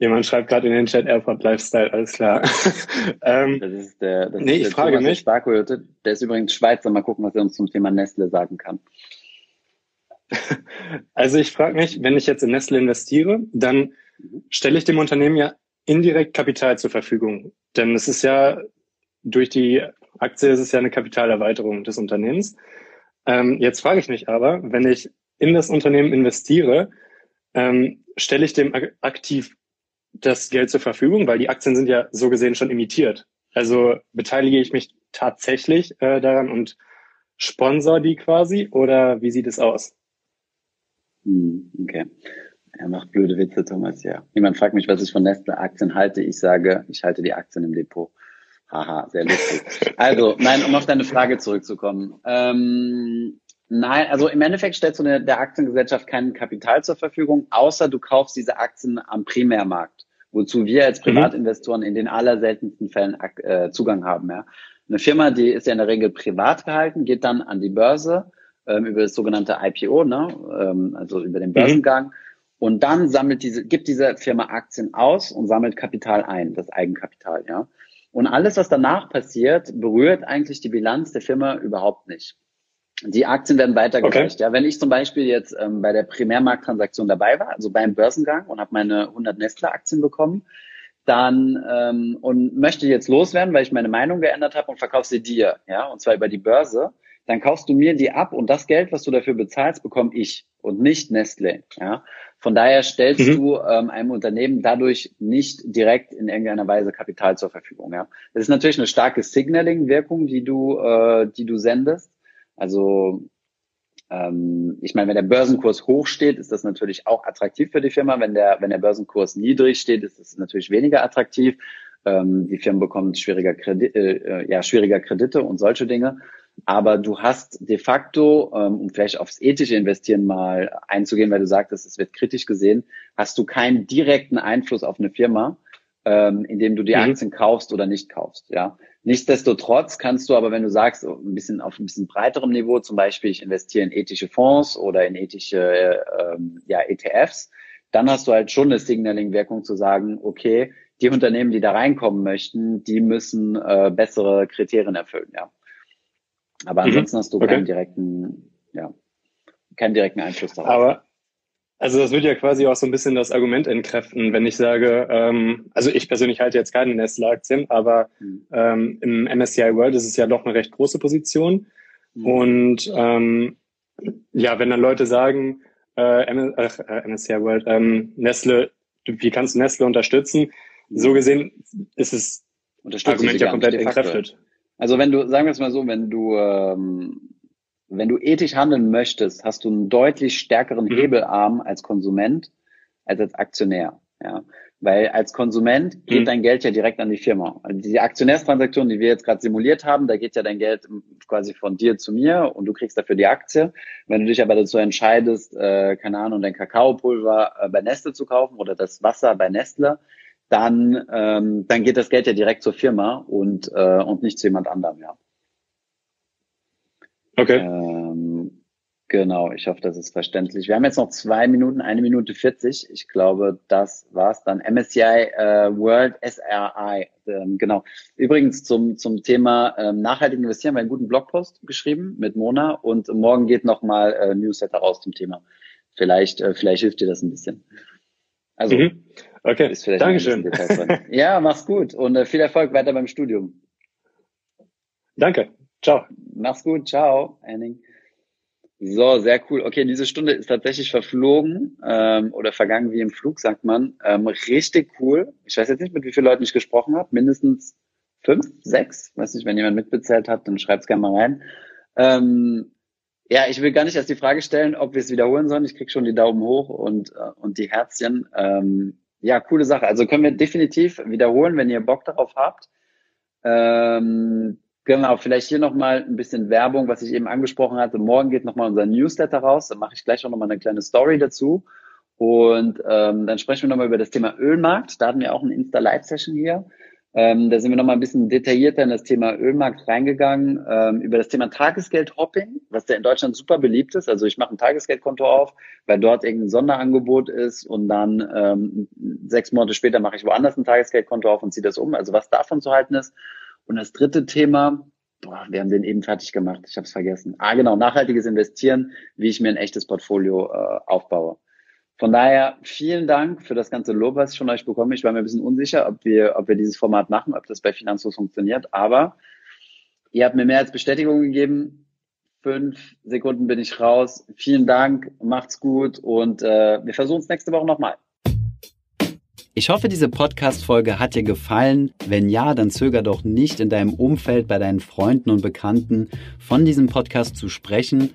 Jemand schreibt gerade in den Chat Airport Lifestyle, alles klar. ähm, das ist der, das nee, ist ich frage Thomas mich. Sparkoyote. Der ist übrigens Schweizer. Mal gucken, was er uns zum Thema Nestle sagen kann. Also ich frage mich, wenn ich jetzt in Nestle investiere, dann stelle ich dem Unternehmen ja indirekt Kapital zur Verfügung. Denn es ist ja durch die Aktie ist es ja eine Kapitalerweiterung des Unternehmens. Ähm, jetzt frage ich mich aber, wenn ich in das Unternehmen investiere, ähm, stelle ich dem aktiv das Geld zur Verfügung, weil die Aktien sind ja so gesehen schon imitiert. Also beteilige ich mich tatsächlich äh, daran und sponsor die quasi oder wie sieht es aus? Hm, okay. Er macht blöde Witze, Thomas, ja. Jemand fragt mich, was ich von Nestle-Aktien halte. Ich sage, ich halte die Aktien im Depot. Haha, sehr lustig. Also, nein, um auf deine Frage zurückzukommen. Ähm, nein, also im Endeffekt stellst du der, der Aktiengesellschaft kein Kapital zur Verfügung, außer du kaufst diese Aktien am Primärmarkt, wozu wir als mhm. Privatinvestoren in den allerseltensten Fällen äh, Zugang haben. Ja. Eine Firma, die ist ja in der Regel privat gehalten, geht dann an die Börse ähm, über das sogenannte IPO, ne? ähm, also über den mhm. Börsengang. Mhm. Und dann sammelt diese, gibt diese Firma Aktien aus und sammelt Kapital ein, das Eigenkapital, ja. Und alles, was danach passiert, berührt eigentlich die Bilanz der Firma überhaupt nicht. Die Aktien werden weitergereicht. Okay. Ja, wenn ich zum Beispiel jetzt ähm, bei der Primärmarkttransaktion dabei war, also beim Börsengang und habe meine 100 Nestle-Aktien bekommen, dann ähm, und möchte jetzt loswerden, weil ich meine Meinung geändert habe und verkaufe sie dir, ja, und zwar über die Börse, dann kaufst du mir die ab und das Geld, was du dafür bezahlst, bekomme ich und nicht Nestle. Ja? Von daher stellst mhm. du ähm, einem Unternehmen dadurch nicht direkt in irgendeiner Weise Kapital zur Verfügung. Ja? Das ist natürlich eine starke Signaling-Wirkung, die du, äh, die du sendest. Also ähm, ich meine, wenn der Börsenkurs hoch steht, ist das natürlich auch attraktiv für die Firma. Wenn der, wenn der Börsenkurs niedrig steht, ist es natürlich weniger attraktiv. Ähm, die Firmen bekommen schwieriger, Kredit, äh, äh, ja, schwieriger Kredite und solche Dinge aber du hast de facto, ähm, um vielleicht aufs ethische Investieren mal einzugehen, weil du sagtest, es wird kritisch gesehen, hast du keinen direkten Einfluss auf eine Firma, ähm, indem du die mhm. Aktien kaufst oder nicht kaufst. Ja, nichtsdestotrotz kannst du aber, wenn du sagst, ein bisschen auf ein bisschen breiterem Niveau, zum Beispiel ich investiere in ethische Fonds oder in ethische ähm, ja, ETFs, dann hast du halt schon eine Signaling-Wirkung zu sagen, okay, die Unternehmen, die da reinkommen möchten, die müssen äh, bessere Kriterien erfüllen. Ja. Aber mhm. ansonsten mhm. hast du okay. keinen direkten, ja, keinen direkten Einfluss darauf. Aber also das würde ja quasi auch so ein bisschen das Argument entkräften, wenn ich sage, ähm, also ich persönlich halte jetzt keine Nestle-Aktien, aber mhm. ähm, im MSCI World ist es ja doch eine recht große Position. Mhm. Und ähm, ja, wenn dann Leute sagen, äh, äh, MSCI World, ähm, Nestle, wie kannst du Nestle unterstützen? So mhm. gesehen ist es Argument ja komplett entkräftet. Also wenn du, sagen wir es mal so, wenn du, ähm, wenn du ethisch handeln möchtest, hast du einen deutlich stärkeren mhm. Hebelarm als Konsument als als Aktionär. Ja, weil als Konsument geht mhm. dein Geld ja direkt an die Firma. Also die Aktionärstransaktion, die wir jetzt gerade simuliert haben, da geht ja dein Geld quasi von dir zu mir und du kriegst dafür die Aktie. Wenn du dich aber dazu entscheidest, äh, keine Ahnung, dein Kakaopulver äh, bei Nestle zu kaufen oder das Wasser bei Nestle, dann, ähm, dann geht das Geld ja direkt zur Firma und, äh, und nicht zu jemand anderem, ja. Okay. Ähm, genau, ich hoffe, das ist verständlich. Wir haben jetzt noch zwei Minuten, eine Minute 40. Ich glaube, das war's dann. MSCI äh, World SRI. Ähm, genau. Übrigens zum, zum Thema ähm, nachhaltig investieren, wir einen guten Blogpost geschrieben mit Mona und morgen geht nochmal äh, Newsletter raus zum Thema. Vielleicht, äh, vielleicht hilft dir das ein bisschen. Also. Mhm. Okay, Dankeschön. ja, mach's gut und äh, viel Erfolg weiter beim Studium. Danke. Ciao. Mach's gut. Ciao, Henning. So, sehr cool. Okay, diese Stunde ist tatsächlich verflogen ähm, oder vergangen wie im Flug, sagt man. Ähm, richtig cool. Ich weiß jetzt nicht, mit wie vielen Leuten ich gesprochen habe. Mindestens fünf, sechs. Weiß nicht, wenn jemand mitbezählt hat, dann schreibt's gerne mal rein. Ähm, ja, ich will gar nicht erst die Frage stellen, ob wir es wiederholen sollen. Ich krieg schon die Daumen hoch und, äh, und die Herzchen. Ähm, ja, coole Sache. Also können wir definitiv wiederholen, wenn ihr Bock darauf habt. Ähm, Genau, vielleicht hier nochmal ein bisschen Werbung, was ich eben angesprochen hatte. Morgen geht nochmal unser Newsletter raus. Da mache ich gleich auch nochmal eine kleine Story dazu. Und ähm, dann sprechen wir nochmal über das Thema Ölmarkt. Da hatten wir auch eine Insta-Live-Session hier. Ähm, da sind wir nochmal ein bisschen detaillierter in das Thema Ölmarkt reingegangen, ähm, über das Thema Tagesgeld-Hopping, was ja in Deutschland super beliebt ist. Also ich mache ein Tagesgeldkonto auf, weil dort irgendein Sonderangebot ist und dann ähm, sechs Monate später mache ich woanders ein Tagesgeldkonto auf und ziehe das um. Also was davon zu halten ist. Und das dritte Thema, boah, wir haben den eben fertig gemacht, ich habe es vergessen. Ah, genau, nachhaltiges Investieren, wie ich mir ein echtes Portfolio äh, aufbaue. Von daher vielen Dank für das ganze Lob, was ich von euch bekomme. Ich war mir ein bisschen unsicher, ob wir, ob wir dieses Format machen, ob das bei Finanzlos funktioniert. Aber ihr habt mir mehr als Bestätigung gegeben. Fünf Sekunden bin ich raus. Vielen Dank, macht's gut und äh, wir versuchen es nächste Woche nochmal. Ich hoffe, diese Podcast-Folge hat dir gefallen. Wenn ja, dann zöger doch nicht in deinem Umfeld bei deinen Freunden und Bekannten von diesem Podcast zu sprechen.